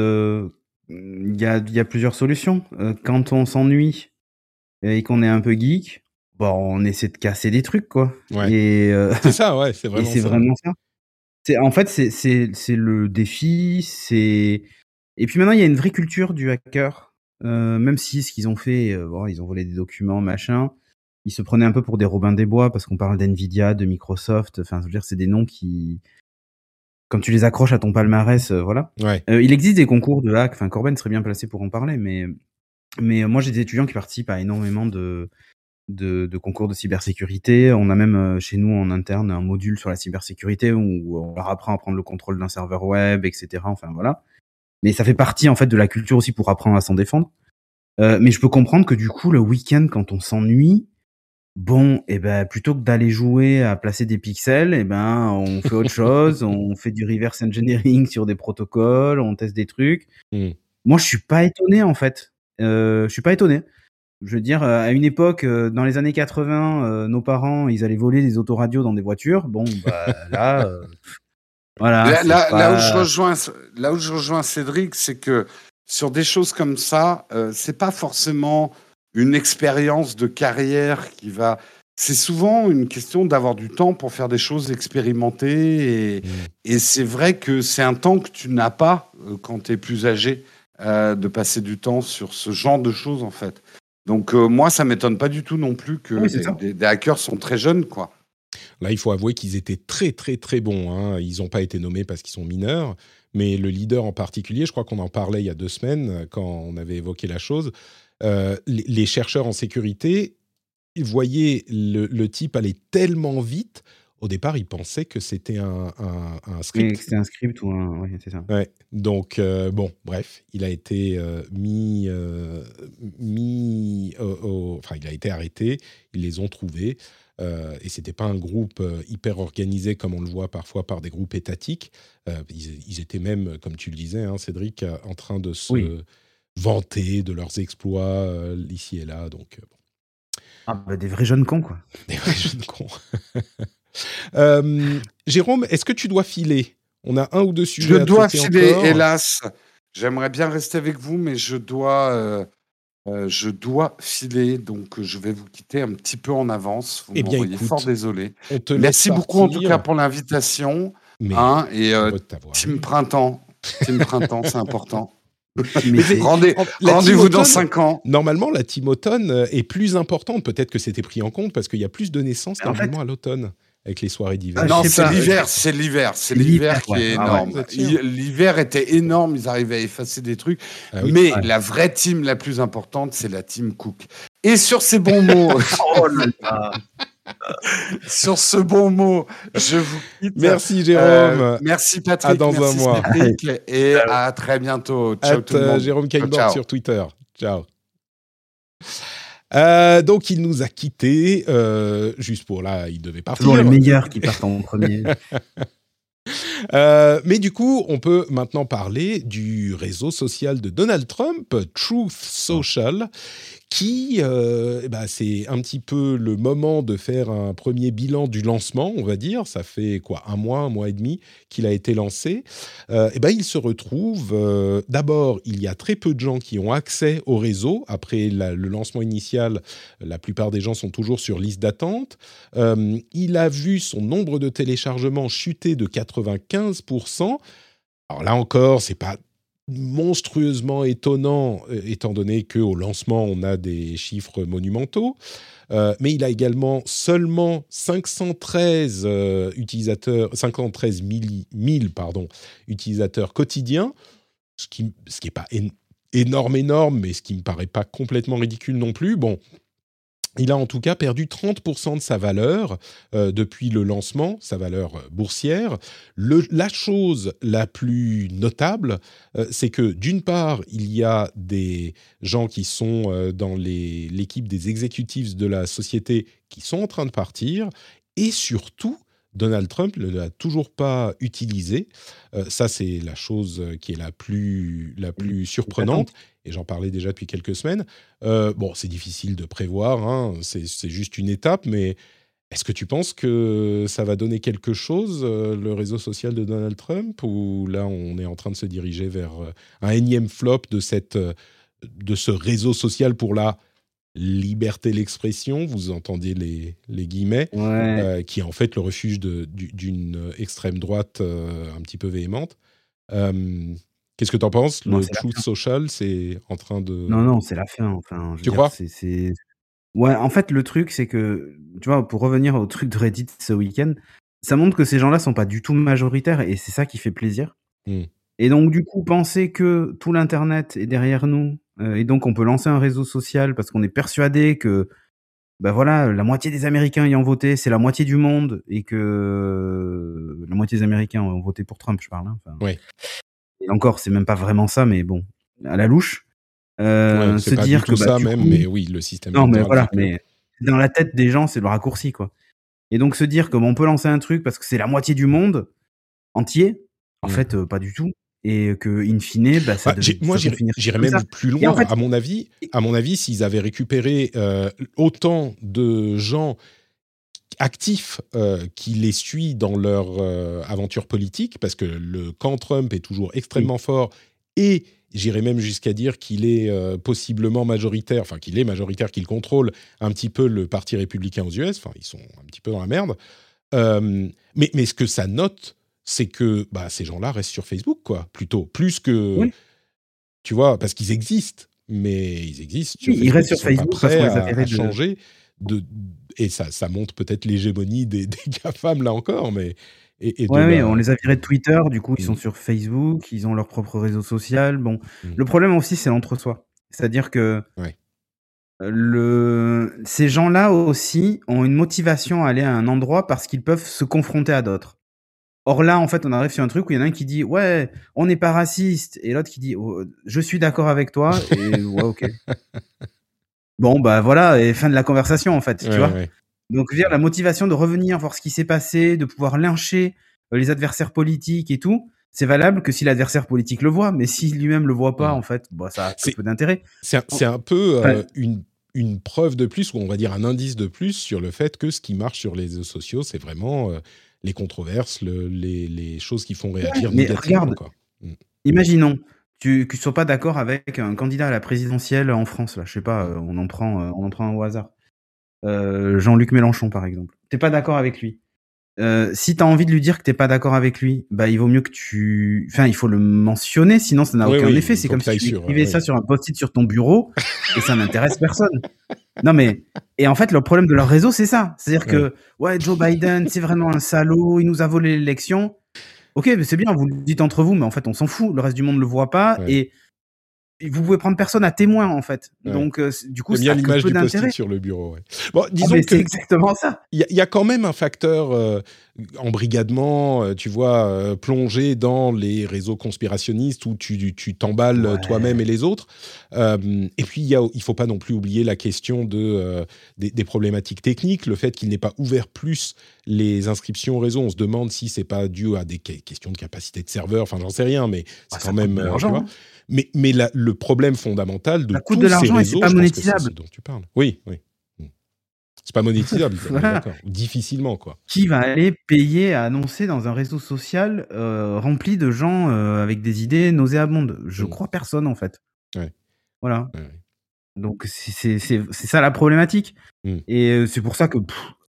il y, a, y, a, plusieurs solutions. quand on s'ennuie et qu'on est un peu geek, bon, on essaie de casser des trucs, quoi. Et c'est ça, ouais, c'est vraiment, c'est vraiment ça. C'est, en fait, c'est, c'est, c'est le défi. C'est et puis maintenant, il y a une vraie culture du hacker. même si ce qu'ils ont fait, bon, ils ont volé des documents, machin ils se prenaient un peu pour des Robins des Bois parce qu'on parle d'Nvidia, de Microsoft. Enfin, je veux dire, c'est des noms qui, quand tu les accroches à ton palmarès, euh, voilà. Euh, il existe des concours de hack. Enfin, Corben serait bien placé pour en parler, mais mais moi j'ai des étudiants qui participent à énormément de, de, de concours de cybersécurité. On a même euh, chez nous en interne un module sur la cybersécurité où on leur apprend à prendre le contrôle d'un serveur web, etc. Enfin voilà. Mais ça fait partie en fait de la culture aussi pour apprendre à s'en défendre. mais je peux comprendre que du coup le week-end quand on s'ennuie, Bon, et eh ben plutôt que d'aller jouer à placer des pixels, et eh ben on fait autre chose, on fait du reverse engineering sur des protocoles, on teste des trucs. Mmh. Moi, je suis pas étonné en fait. Euh, je suis pas étonné. Je veux dire, à une époque, euh, dans les années 80, euh, nos parents, ils allaient voler des autoradios dans des voitures. Bon, bah, là, voilà. Là, où je rejoins, là où je rejoins Cédric, c'est que sur des choses comme ça, c'est pas forcément une expérience de carrière qui va. C'est souvent une question d'avoir du temps pour faire des choses expérimentées. Et, et c'est vrai que c'est un temps que tu n'as pas euh, quand tu es plus âgé, euh, de passer du temps sur ce genre de choses, en fait. Donc, euh, moi, ça m'étonne pas du tout non plus que des, hackers sont très jeunes, quoi. Là, il faut avouer qu'ils étaient très, très, très bons. Hein. Ils n'ont pas été nommés parce qu'ils sont mineurs, mais le leader en particulier, je crois qu'on en parlait il y a deux semaines quand on avait évoqué la chose. Euh, les chercheurs en sécurité voyaient le, type aller tellement vite. Au départ, ils pensaient que c'était un, script. C'était un script ou un. Oui, c'est ça. Ouais. Donc, euh, bon, bref, il a été euh, mis. mis enfin, il a été arrêté. Ils les ont trouvés. et c'était pas un groupe hyper organisé comme on le voit parfois par des groupes étatiques. Ils, étaient même, comme tu le disais, hein, Cédric, en train de se vanter de leurs exploits euh, ici et là. Donc, euh, ah, bah, des vrais jeunes cons, quoi. Des vrais jeunes cons. Euh, Jérôme, est-ce que tu dois filer? On a un ou deux sujets. Je dois filer, hélas. J'aimerais bien rester avec vous, mais je dois, je dois filer, donc je vais vous quitter un petit peu en avance. Vous eh bien, fort désolé. Merci beaucoup en tout cas pour l'invitation. Hein, et Team Printemps, Team Printemps, c'est important. Rendez-vous dans 5 ans. Normalement, la team automne euh, est plus importante. Peut-être que c'était pris en compte parce qu'il y a plus de naissances normalement à l'automne avec les soirées d'hiver. non, c'est l'hiver, c'est l'hiver, c'est l'hiver qui est ah énorme. l'hiver était énorme, ils arrivaient à effacer des trucs. Ah mais la vraie team la plus importante, c'est la team Cook. Et sur ces bons mots. oh là là. Sur ce bon mot, je vous quitte. Merci Jérôme. Euh, merci Patrick. À dans un mois. et à très bientôt. Ciao tout le monde. Jérôme Kainborg sur Twitter. Ciao. Euh, donc il nous a quittés, euh, juste pour là, il devait partir. Toujours les meilleurs qui partent en premier. mais du coup, on peut maintenant parler du réseau social de Donald Trump, Truth Social, qui, euh, eh ben, c'est un petit peu le moment de faire un premier bilan du lancement, on va dire. Ça fait quoi, un mois, un mois et demi qu'il a été lancé. Euh, eh ben, il se retrouve. Euh, d'abord, il y a très peu de gens qui ont accès au réseau. Après le lancement initial, la plupart des gens sont toujours sur liste d'attente. il a vu son nombre de téléchargements chuter de 95%. Alors là encore, c'est pas monstrueusement étonnant, étant donné qu'au lancement, on a des chiffres monumentaux. mais il a également seulement 513 utilisateurs, 513 000, pardon, utilisateurs quotidiens, ce qui ce qui pas énorme énorme, mais ce qui me paraît pas complètement ridicule non plus. Bon, il a en tout cas perdu 30% de sa valeur euh, depuis le lancement, sa valeur euh, boursière. la chose la plus notable, euh, c'est que d'une part, il y a des gens qui sont dans l'équipe des exécutifs de la société qui sont en train de partir, et surtout, Donald Trump ne l'a toujours pas utilisé. ça, c'est la chose qui est la plus, la plus surprenante et j'en parlais déjà depuis quelques semaines. Euh, bon, c'est difficile de prévoir, hein, c'est juste une étape, mais est-ce que tu penses que ça va donner quelque chose, euh, le réseau social de Donald Trump, ou là on est en train de se diriger vers euh, un énième flop de, cette, de ce réseau social pour la liberté l'expression, vous entendez les, les guillemets, qui est en fait le refuge d'une extrême droite un petit peu véhémente. Qu'est-ce que tu en penses Le Truth Social, c'est en train de. Non, non, c'est la fin. Enfin, tu crois? c'est, Ouais, en fait, le truc, c'est que, tu vois, pour revenir au truc de Reddit ce week-end, ça montre que ces gens-là sont pas du tout majoritaires et c'est ça qui fait plaisir. Mmh. Et donc, du coup, penser que tout l'Internet est derrière nous euh, et donc on peut lancer un réseau social parce qu'on est persuadé que, ben voilà, la moitié des Américains ayant voté, c'est la moitié du monde et que la moitié des Américains ont voté pour Trump, je parle. Hein, oui et encore, c'est même pas vraiment ça, mais bon, à la louche. Euh, se dire que bah, ça même, mais oui, le système. Non, mais voilà, mais dans la tête des gens, c'est le raccourci, quoi. Et donc se dire que on peut lancer un truc parce que c'est la moitié du monde entier, en mmh. fait, euh, pas du tout. Et que in fine, bah, ça bah, moi j'irais même plus loin. à mon avis, à mon avis, s'ils avaient récupéré euh, autant de gens actifs euh, qui les suit dans leur euh, aventure politique, parce que le camp Trump est toujours extrêmement fort et j'irais même jusqu'à dire qu'il est euh, possiblement majoritaire, enfin qu'il est majoritaire, qu'il contrôle un petit peu le parti républicain aux US, enfin ils sont un petit peu dans la merde. mais, mais ce que ça note, c'est que bah, ces gens-là restent sur Facebook, quoi, plutôt, plus que... Tu vois, parce qu'ils existent, mais ils existent. ils restent sur Facebook, pas prêts à, changer de, et ça, ça montre peut-être l'hégémonie des, des GAFAM là encore, mais. Et, ouais, on les a virés de Twitter, du coup, ils sont mmh. sur Facebook, ils ont leur propre réseau social. Bon, mmh. le problème aussi, c'est l'entre-soi. C'est-à-dire que le... ces gens-là aussi ont une motivation à aller à un endroit parce qu'ils peuvent se confronter à d'autres. Or là, en fait, on arrive sur un truc où il y en a un qui dit ouais, on n'est pas raciste, et l'autre qui dit oh, je suis d'accord avec toi, et ouais, ok. Bon, bah voilà, et fin de la conversation en fait, tu vois. Donc, dire la motivation de revenir voir ce qui s'est passé, de pouvoir lyncher euh, les adversaires politiques et tout, c'est valable que si l'adversaire politique le voit, mais s'il lui-même le voit pas, en fait, bah, ça a peu d'intérêt. C'est un, peu euh, une, une, preuve de plus, ou on va dire un indice de plus sur le fait que ce qui marche sur les réseaux sociaux, c'est vraiment euh, les controverses, le, les, les, choses qui font réagir mais regarde, mm. imaginons, tu ne sois pas d'accord avec un candidat à la présidentielle en France, là, je sais pas, euh, on en prend, euh, on en prend un au hasard. Euh, Jean-Luc Mélenchon, par exemple. T'es pas d'accord avec lui. Euh, si tu as envie de lui dire que t'es pas d'accord avec lui, bah il vaut mieux que tu, enfin il faut le mentionner, sinon ça n'a aucun effet. C'est comme si tu écrivais ça sur un post-it sur ton bureau et ça n'intéresse personne. Non mais et en fait le problème de leur réseau c'est ça, c'est-à-dire que ouais Joe Biden c'est vraiment un salaud, il nous a volé l'élection. Ok, c'est bien, vous le dites entre vous, mais en fait, on s'en fout. Le reste du monde ne le voit pas. Et vous pouvez prendre personne à témoin en fait. Donc euh, du coup, ça a l'image du post sur le bureau. Bon, ah, disons que c'est exactement ça. Il y, a quand même un facteur euh, embrigadement, euh, tu vois, plongé dans les réseaux conspirationnistes où tu t'emballes toi-même et les autres. et puis il il faut pas non plus oublier la question de des, problématiques techniques, le fait qu'il n'ait pas ouvert plus les inscriptions au réseau. On se demande si c'est pas dû à des questions de capacité de serveur. Enfin, j'en sais rien, mais c'est ah, quand même. Tu vois, mais, mais le problème fondamental de la coûte de l'argent et c'est pas monétisable. dont tu parles. Oui, oui. C'est pas monétisable, difficilement quoi. Qui va aller payer à annoncer dans un réseau social euh, rempli de gens euh, avec des idées nauséabondes Je hmm. crois personne en fait. Ouais. Voilà. Donc c'est ça la problématique. Hmm. Et euh, c'est pour ça que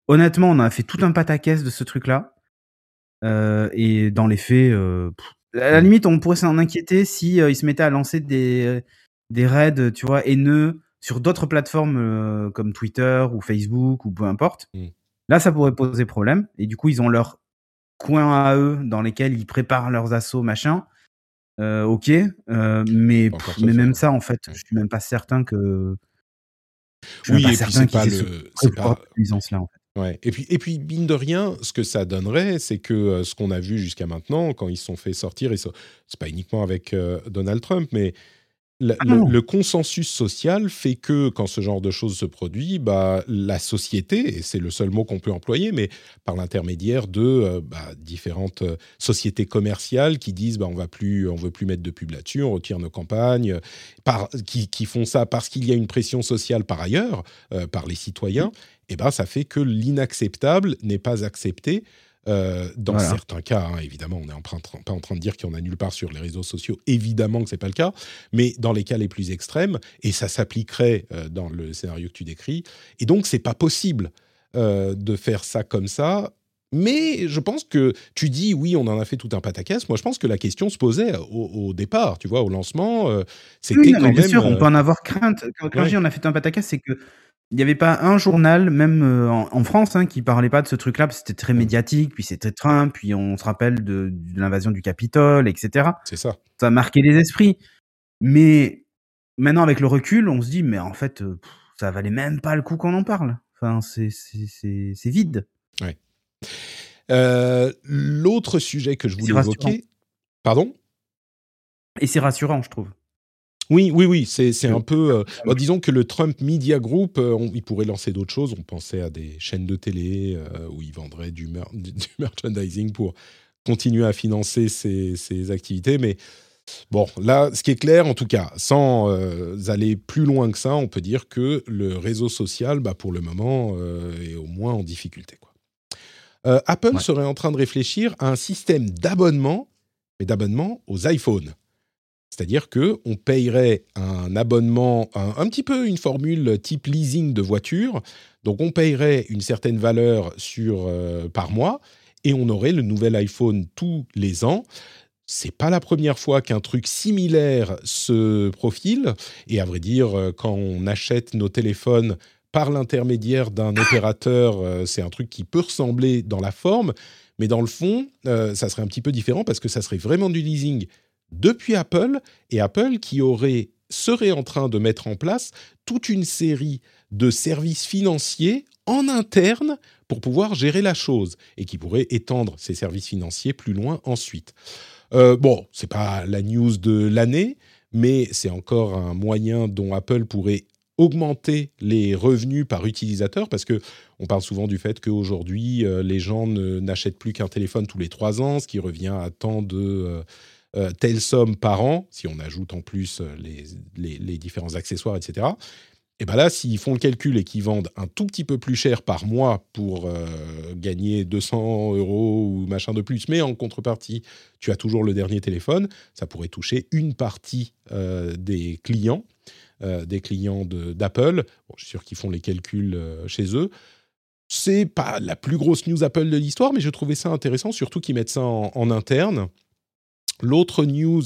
honnêtement, on a fait tout un pataquès de ce truc-là. et dans les faits, À la limite, on pourrait s'en inquiéter si ils se mettaient à lancer des, des raids, tu vois, haineux sur d'autres plateformes comme Twitter ou Facebook ou peu importe. Mmh. Là, ça pourrait poser problème. Et du coup, ils ont leur coin à eux dans lesquels ils préparent leurs assauts, machin. Euh, ok, euh, mais, mais même ça, en fait, je suis même pas certain que. oui, et puis c'est pas le. C'est pas. Là, en fait. ouais. Et puis, et puis, mine de rien, ce que ça donnerait, c'est que euh, ce qu'on a vu jusqu'à maintenant, quand ils se sont fait sortir, et c'est pas uniquement avec Donald Trump, mais ah le, consensus social fait que quand ce genre de choses se produit, bah, la société, et c'est le seul mot qu'on peut employer, mais par l'intermédiaire de euh, bah, différentes euh, sociétés commerciales qui disent bah, on va plus, on veut plus mettre de pub là-dessus, on retire nos campagnes, par, qui, qui, font ça parce qu'il y a une pression sociale par ailleurs, euh, par les citoyens, et ben ça fait que l'inacceptable n'est pas accepté. Euh, dans certains cas, hein, évidemment, on n'est pas en train de dire qu'il y en a nulle part sur les réseaux sociaux, évidemment que ce n'est pas le cas, mais dans les cas les plus extrêmes, et ça s'appliquerait euh, dans le scénario que tu décris, et donc c'est pas possible euh, de faire ça comme ça. Mais je pense que tu dis oui, on en a fait tout un pataquès. Moi, je pense que la question se posait au, départ, tu vois, au lancement. c'était oui, quand même. Bien sûr, on peut en avoir crainte. Quand, dis on a fait un pataquès, c'est que il n'y avait pas un journal, même euh, en, France, hein, qui parlait pas de ce truc-là, parce que c'était très médiatique, puis c'était Trump, puis on se rappelle de, l'invasion du Capitole, etc. C'est ça. Ça a marqué les esprits. Mais maintenant, avec le recul, on se dit, mais en fait, euh, ça valait même pas le coup qu'on en parle. Enfin, c'est vide. Ouais. Euh, l'autre sujet que je voulais évoquer. Pardon? Et c'est rassurant, je trouve. Oui, oui, oui, c'est un peu. Euh, bah, disons que le Trump Media Group, euh, il pourrait lancer d'autres choses. On pensait à des chaînes de télé euh, où il vendrait du, du, merchandising pour continuer à financer ses, activités. Mais bon, là, ce qui est clair, en tout cas, sans aller plus loin que ça, on peut dire que le réseau social, bah, pour le moment, est au moins en difficulté. Quoi. Apple serait en train de réfléchir à un système d'abonnement, mais d'abonnement aux iPhones. C'est-à-dire que on payerait un abonnement, un, petit peu une formule type leasing de voiture. Donc on payerait une certaine valeur sur euh, par mois et on aurait le nouvel iPhone tous les ans. C'est pas la première fois qu'un truc similaire se profile. Et à vrai dire, euh, quand on achète nos téléphones par l'intermédiaire d'un opérateur, euh, c'est un truc qui peut ressembler dans la forme, mais dans le fond, ça serait un petit peu différent parce que ça serait vraiment du leasing depuis Apple et Apple qui serait en train de mettre en place toute une série de services financiers en interne pour pouvoir gérer la chose et qui pourrait étendre ces services financiers plus loin ensuite. Euh, bon, c'est pas la news de l'année, mais c'est encore un moyen dont Apple pourrait augmenter les revenus par utilisateur parce que on parle souvent du fait qu'aujourd'hui euh, les gens n'achètent plus qu'un téléphone tous les trois ans, ce qui revient à tant de euh, euh, telle somme par an, si on ajoute en plus euh, les, différents accessoires, etc. Et bien là, s'ils font le calcul et qu'ils vendent un tout petit peu plus cher par mois pour euh, gagner 200 euros ou machin de plus, mais en contrepartie, tu as toujours le dernier téléphone, ça pourrait toucher une partie des clients, des clients d'Apple. je suis sûr qu'ils font les calculs chez eux. C'est pas la plus grosse news Apple de l'histoire, mais je trouvais ça intéressant, surtout qu'ils mettent ça en interne. L'autre news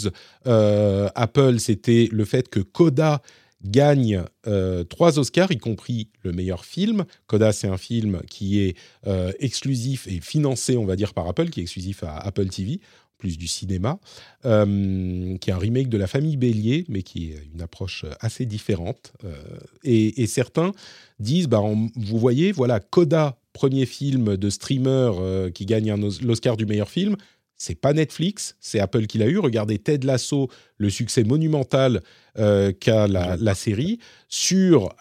euh, Apple, c'était le fait que Coda gagne euh, trois Oscars, y compris le meilleur film. Coda, c'est un film qui est euh, exclusif et financé, on va dire, par Apple, qui est exclusif à Apple TV, plus du cinéma, qui est un remake de La Famille Bélier, mais qui est une approche assez différente. Et, certains disent, bah, vous voyez, voilà, Coda, premier film de streamer qui gagne l'Oscar du meilleur film, c'est pas Netflix, c'est Apple qui l'a eu. Regardez Ted Lasso, le succès monumental euh, qu'a la, série, sur,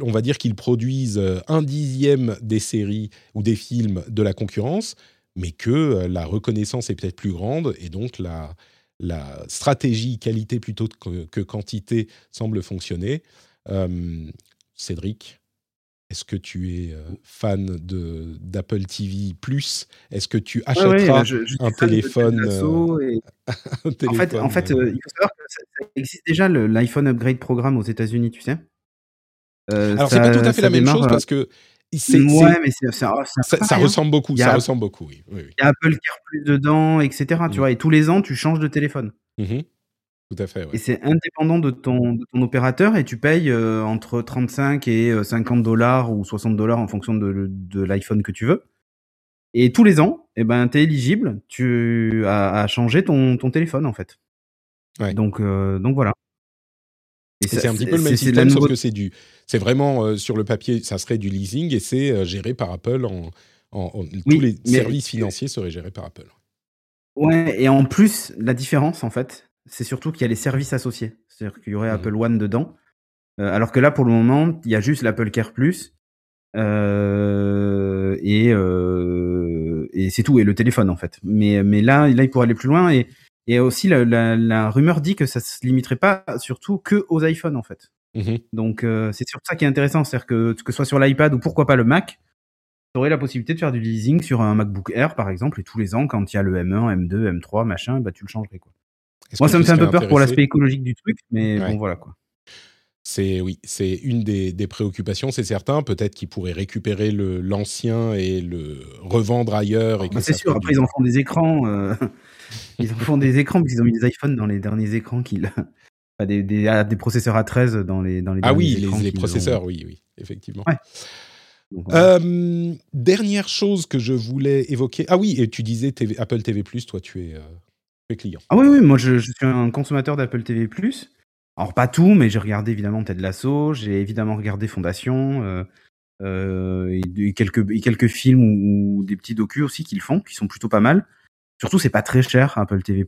on va dire qu'ils produisent euh, un dixième des séries ou des films de la concurrence, mais que euh, la reconnaissance est peut-être plus grande et donc la, la stratégie qualité plutôt que, quantité semble fonctionner. Cédric? Est-ce que tu es euh, fan de d'Apple TV Plus? Est-ce que tu achèteras un, téléphone, En fait, en fait euh, il faut savoir que ça, existe déjà l'iPhone Upgrade Programme aux États-Unis, tu sais. Euh, Alors, c'est pas tout à fait la même chose parce que ouais, mais ça, ça, ressemble beaucoup. Ça ressemble beaucoup, oui. Il y a Apple Care Plus dedans, etc. Tu mm. vois, et tous les ans, tu changes de téléphone. Mmh Tout à fait. Et c'est indépendant de ton, de ton opérateur et tu payes euh, entre 35 et 50 euh, dollars ou 60 dollars en fonction de, de l'iPhone que tu veux. Et tous les ans, eh ben, tu es éligible tu, à, à changer ton, ton téléphone, en fait. Ouais. Donc, euh, donc voilà. Et c'est un petit peu le même système, sauf que c'est du, c'est vraiment euh, sur le papier, ça serait du leasing et c'est géré par Apple. En, en, tous les services financiers seraient gérés par Apple. Ouais, et en plus, la différence, en fait, c'est surtout qu'il y a les services associés. C'est-à-dire qu'il y aurait mmh Apple One dedans. Euh, alors que là, pour le moment, il y a juste l'Apple Care Plus. et, et c'est tout, et le téléphone en fait. Mais, mais là, là, il pourrait aller plus loin. Et et aussi, la, rumeur dit que ça se limiterait pas surtout que aux iPhones, en fait. Mmh Donc, euh, c'est sur ça qui est intéressant. C'est-à-dire que, que ce soit sur l'iPad ou pourquoi pas le Mac, tu aurais la possibilité de faire du leasing sur un MacBook Air, par exemple, et tous les ans, quand il y a le M1, M2, M3, machin, bah, tu le changerais, quoi. Moi, ça me fait un peu peur pour l'aspect écologique du truc, mais bon, voilà, quoi. C'est oui, c'est une des, préoccupations, c'est certain. Peut-être qu'ils pourraient récupérer l'ancien et le revendre ailleurs. Ah, c'est sûr. Après, ils en font des écrans. Euh, ils en font des écrans parce qu'ils ont mis des iPhones dans les derniers écrans qu'ils. des, des, ah, des, processeurs A13 dans les dans les Ah oui, les, processeurs, oui, oui, effectivement. Euh, dernière chose que je voulais évoquer. Ah oui, et tu disais Apple TV+, toi tu es, euh, client. Ah oui, oui, moi je, je suis un consommateur d'Apple TV+. Alors pas tout, mais j'ai regardé évidemment Ted Lasso, j'ai évidemment regardé Fondation, euh, euh, et, quelques, quelques films ou, des petits docus aussi qu'ils font, qui sont plutôt pas mal. Surtout, c'est pas très cher, Apple TV+.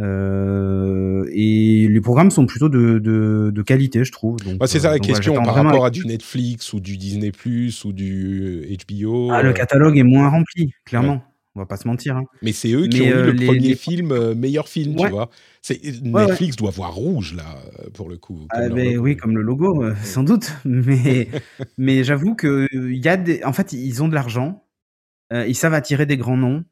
Euh, et les programmes sont plutôt de, de, qualité, je trouve. Bah, c'est ça la question par rapport à du Netflix ou du Disney ou du HBO. Ah, le catalogue est moins rempli, clairement. On va pas se mentir. Hein. Mais c'est eux qui ont eu le premier film, meilleur film, tu vois. Netflix doit voir rouge là, pour le coup. Ah, oui, comme le logo, sans doute. Mais, mais j'avoue que y a des. En fait, ils ont de l'argent. ils savent attirer des grands noms.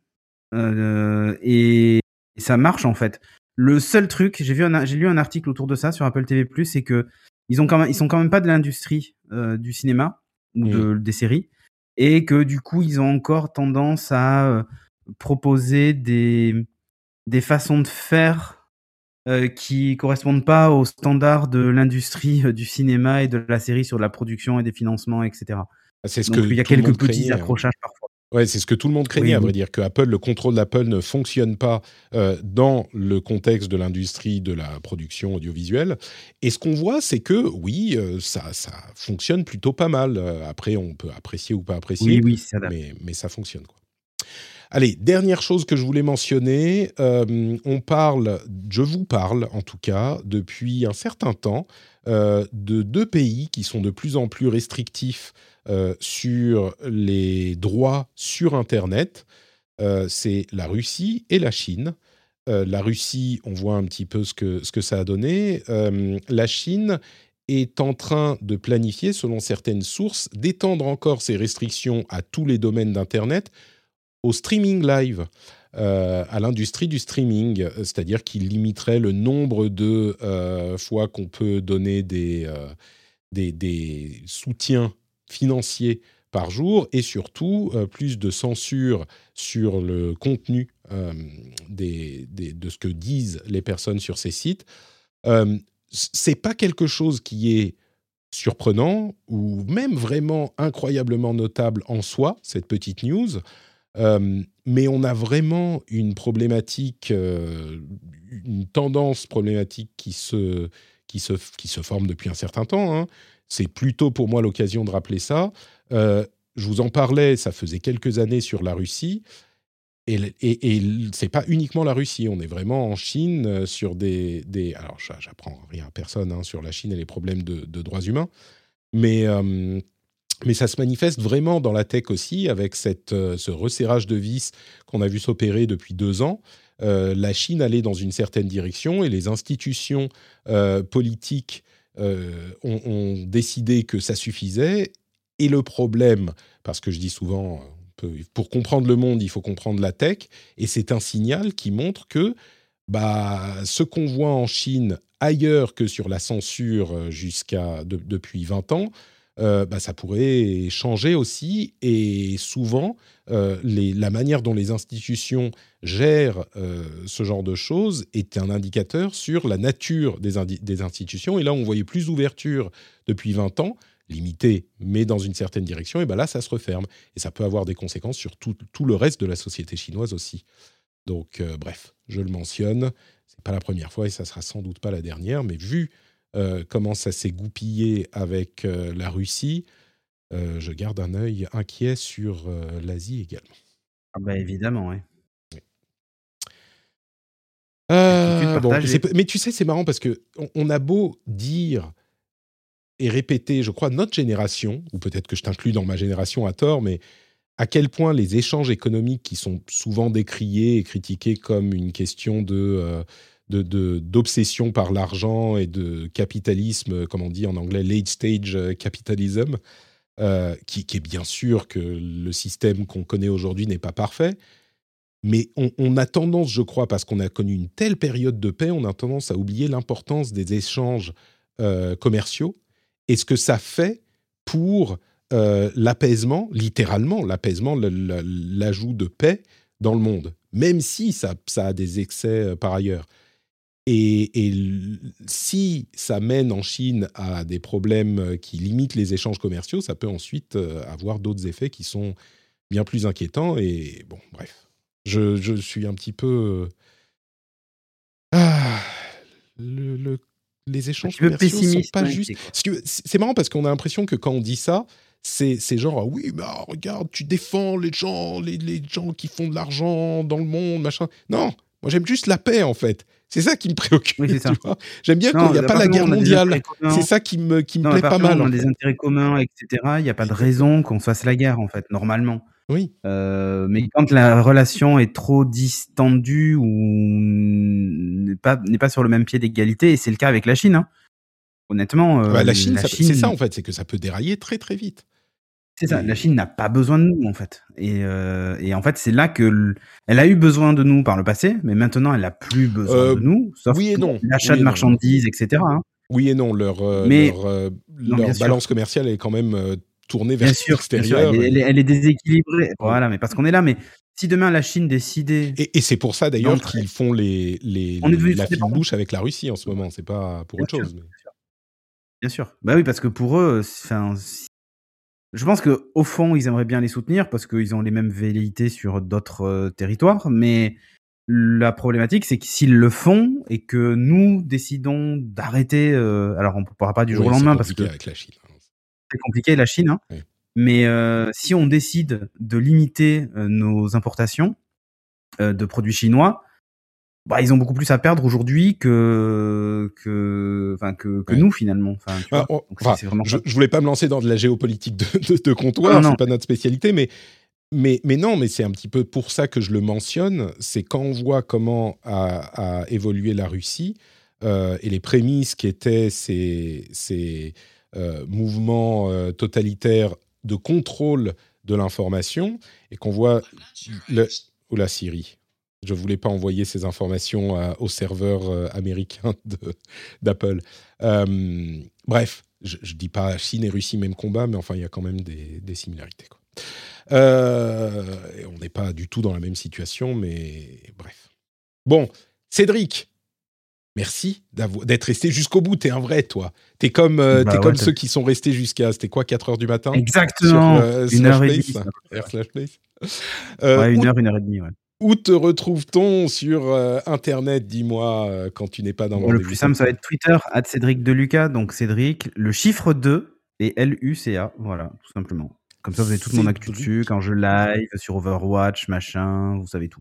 et, ça marche en fait. Le seul truc, j'ai vu, j'ai lu un article autour de ça sur Apple TV+, c'est que ils ont quand même, ils sont quand même pas de l'industrie du cinéma ou de, mmh. des séries et que du coup ils ont encore tendance à euh, proposer des, des façons de faire euh, qui correspondent pas aux standards de l'industrie euh, du cinéma et de la série sur la production et des financements, etc. C'est ce Donc, que il y a quelques petits hein. accrochages parfois. Ouais, c'est ce que tout le monde craignait, à vrai dire, que Apple, le contrôle d'Apple ne fonctionne pas euh, dans le contexte de l'industrie de la production audiovisuelle. Et ce qu'on voit, c'est que oui, euh, ça, ça fonctionne plutôt pas mal. Euh, après, on peut apprécier ou pas apprécier, oui, oui, mais, mais ça fonctionne. Quoi. Allez, dernière chose que je voulais mentionner, on parle, je vous parle en tout cas, depuis un certain temps, de deux pays qui sont de plus en plus restrictifs euh, sur les droits sur Internet, euh, c'est la Russie et la Chine. Euh, la Russie, on voit un petit peu ce que, ce que ça a donné. la Chine est en train de planifier, selon certaines sources, d'étendre encore ces restrictions à tous les domaines d'Internet au streaming live. à l'industrie du streaming, c'est-à-dire qu'il limiterait le nombre de fois qu'on peut donner des, des, soutiens financiers par jour et surtout euh, plus de censure sur le contenu euh, de ce que disent les personnes sur ces sites. Euh, c'est pas quelque chose qui est surprenant ou même vraiment incroyablement notable en soi, cette petite news. Euh, mais on a vraiment une problématique, une tendance problématique qui se, qui, se, qui se forme depuis un certain temps. Hein. C'est plutôt pour moi l'occasion de rappeler ça. Euh, je vous en parlais, ça faisait quelques années sur la Russie. Et, et, et c'est pas uniquement la Russie, on est vraiment en Chine euh, sur des, des alors j'apprends rien à personne hein, sur la Chine et les problèmes de, droits humains, mais euh, mais ça se manifeste vraiment dans la tech aussi avec cette, ce resserrage de vis qu'on a vu s'opérer depuis deux ans. la Chine allait dans une certaine direction et les institutions politiques euh, ont, décidé que ça suffisait. Et le problème, parce que je dis souvent, pour comprendre le monde, il faut comprendre la tech, et c'est un signal qui montre que bah, ce qu'on voit en Chine ailleurs que sur la censure euh, jusqu'à depuis 20 ans, euh, bah, ça pourrait changer aussi. Et souvent, euh, la manière dont les institutions gèrent euh, ce genre de choses est un indicateur sur la nature des, institutions. Et là, on voyait plus d'ouverture depuis 20 ans, limitée, mais dans une certaine direction. Et ben là, ça se referme. Et ça peut avoir des conséquences sur tout, le reste de la société chinoise aussi. Donc, bref, je le mentionne. C'est pas la première fois et ça sera sans doute pas la dernière. Mais vu euh, comment ça s'est goupillé avec euh, la Russie, euh, je garde un œil inquiet sur l'Asie également. Ah bah évidemment, oui. mais tu sais, c'est marrant parce que on, a beau dire et répéter, je crois, notre génération, ou peut-être que je t'inclus dans ma génération à tort, mais à quel point les échanges économiques qui sont souvent décriés et critiqués comme une question de d'obsession par l'argent et de capitalisme, comme on dit en anglais, late stage capitalism, euh, qui, est bien sûr que le système qu'on connaît aujourd'hui n'est pas parfait. Mais on, a tendance, je crois, parce qu'on a connu une telle période de paix, on a tendance à oublier l'importance des échanges euh, commerciaux et ce que ça fait pour euh, l'apaisement, littéralement l'apaisement, l'ajout de paix dans le monde, même si ça a des excès par ailleurs. Et, si ça mène en Chine à des problèmes euh, qui limitent les échanges commerciaux, ça peut ensuite euh, avoir d'autres effets qui sont bien plus inquiétants. Et bon, bref, je, suis un petit peu... Euh, ah, le, les échanges commerciaux sont pas justes. C'est marrant parce qu'on a l'impression que quand on dit ça, c'est genre ah oui, mais ah, regarde, tu défends les gens, les, les gens qui font de l'argent dans le monde, machin. Non, moi j'aime juste la paix en fait. C'est ça qui me préoccupe. J'aime bien quand il n'y a pas la guerre mondiale. C'est ça qui me, qui me plaît pas mal. On a des intérêts communs, etc. Il n'y a pas de raison qu'on fasse la guerre, en fait, normalement. Oui. Euh, mais quand la relation est trop distendue ou n'est pas, n'est pas sur le même pied d'égalité, et c'est le cas avec la Chine, hein. honnêtement. Euh, bah, la Chine, Chine... c'est ça, en fait, c'est que ça peut dérailler très, très vite. C'est ça, la Chine n'a pas besoin de nous en fait. Et, euh, et en fait, c'est là que elle a eu besoin de nous par le passé, mais maintenant elle n'a plus besoin euh, de nous, sauf oui et non. l'achat de marchandises, etc. Hein. Oui et non, leur, euh, leur, balance commerciale est quand même tournée vers l'extérieur. Elle, elle, est déséquilibrée. Voilà, mais parce qu'on est là, mais si demain la Chine décidait. Et, c'est pour ça d'ailleurs qu'ils font les, les, la fine bouche avec la Russie en ce moment. C'est pas pour autre chose. Bien sûr. Bah oui, parce que pour eux, enfin, je pense que au fond, ils aimeraient bien les soutenir parce qu'ils ont les mêmes velléités sur d'autres euh, territoires, mais la problématique, c'est que s'ils le font et que nous décidons d'arrêter, euh, alors on ne pourra pas du jour au lendemain parce que avec la Chine. Hein. c'est compliqué la Chine, hein. mais euh, si on décide de limiter nos importations de produits chinois, bah, ils ont beaucoup plus à perdre aujourd'hui que que enfin que, que nous finalement. Enfin, tu ah, vois, vraiment je, je, voulais pas me lancer dans de la géopolitique de, de, comptoir, c'est pas notre spécialité, mais mais mais non, mais c'est un petit peu pour ça que je le mentionne. C'est quand on voit comment a, a évolué la Russie euh, et les prémices qui étaient ces ces euh, mouvements euh, totalitaires de contrôle de l'information et qu'on voit le ou la Syrie je voulais pas envoyer ces informations au serveur euh, américain d'Apple. Euh, bref, je, ne dis pas Chine et Russie même combat, mais enfin il y a quand même des, similarités. Euh, on n'est pas du tout dans la même situation, mais bref. Bon, Cédric, merci d'être resté jusqu'au bout. T'es un vrai, toi. T'es comme, bah es comme ceux qui sont restés jusqu'à, c'était quoi, 4 heures du matin? Exactement. une heure et demie. ouais, une heure, une heure et demie, ouais. Où te retrouve-t-on sur euh, Internet, dis-moi, euh, quand tu n'es pas dans Le plus simple, ça va être Twitter, at Cédric Deluca, donc Cédric, le chiffre 2 et L-U-C-A, voilà, tout simplement. Comme ça, vous avez tout mon actu dessus, quand je live, sur Overwatch, machin, vous savez tout.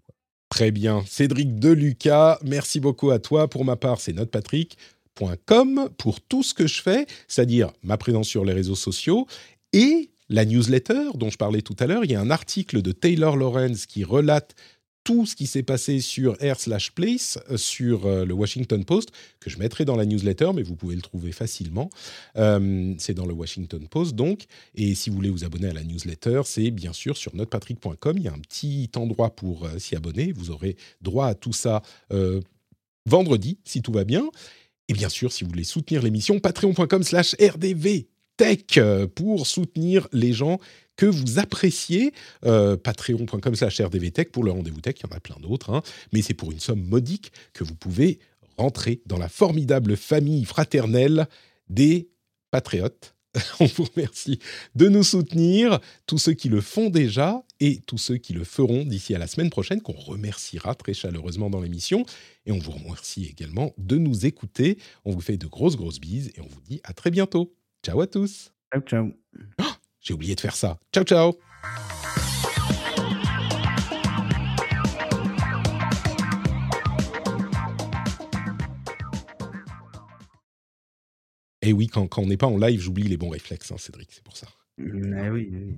Très bien. Cédric Deluca, merci beaucoup à toi. Pour ma part, c'est notepatrick.com pour tout ce que je fais, c'est-à-dire ma présence sur les réseaux sociaux et la newsletter dont je parlais tout à l'heure. Il y a un article de Taylor Lawrence qui relate tout ce qui s'est passé sur Air slash Place, euh, sur euh, le Washington Post, que je mettrai dans la newsletter, mais vous pouvez le trouver facilement. Euh, c'est dans le Washington Post, donc. Et si vous voulez vous abonner à la newsletter, c'est bien sûr sur notrepatrick.com. Il y a un petit endroit pour s'y abonner. Vous aurez droit à tout ça vendredi, si tout va bien. Et bien sûr, si vous voulez soutenir l'émission, patreon.com slash rdv Tech pour soutenir les gens que vous appréciez. Euh, Patreon.com slash rdvtech pour le rendez-vous tech, il y en a plein d'autres, hein. mais c'est pour une somme modique que vous pouvez rentrer dans la formidable famille fraternelle des patriotes. On vous remercie de nous soutenir, tous ceux qui le font déjà et tous ceux qui le feront d'ici à la semaine prochaine, qu'on remerciera très chaleureusement dans l'émission. Et on vous remercie également de nous écouter. On vous fait de grosses, grosses bises et on vous dit à très bientôt. Ciao à tous. Ciao, ciao. Oh j'ai oublié de faire ça. Ciao, ciao. Et oui, quand, quand on n'est pas en live, j'oublie les bons réflexes, hein, Cédric, c'est pour ça. Eh oui, oui.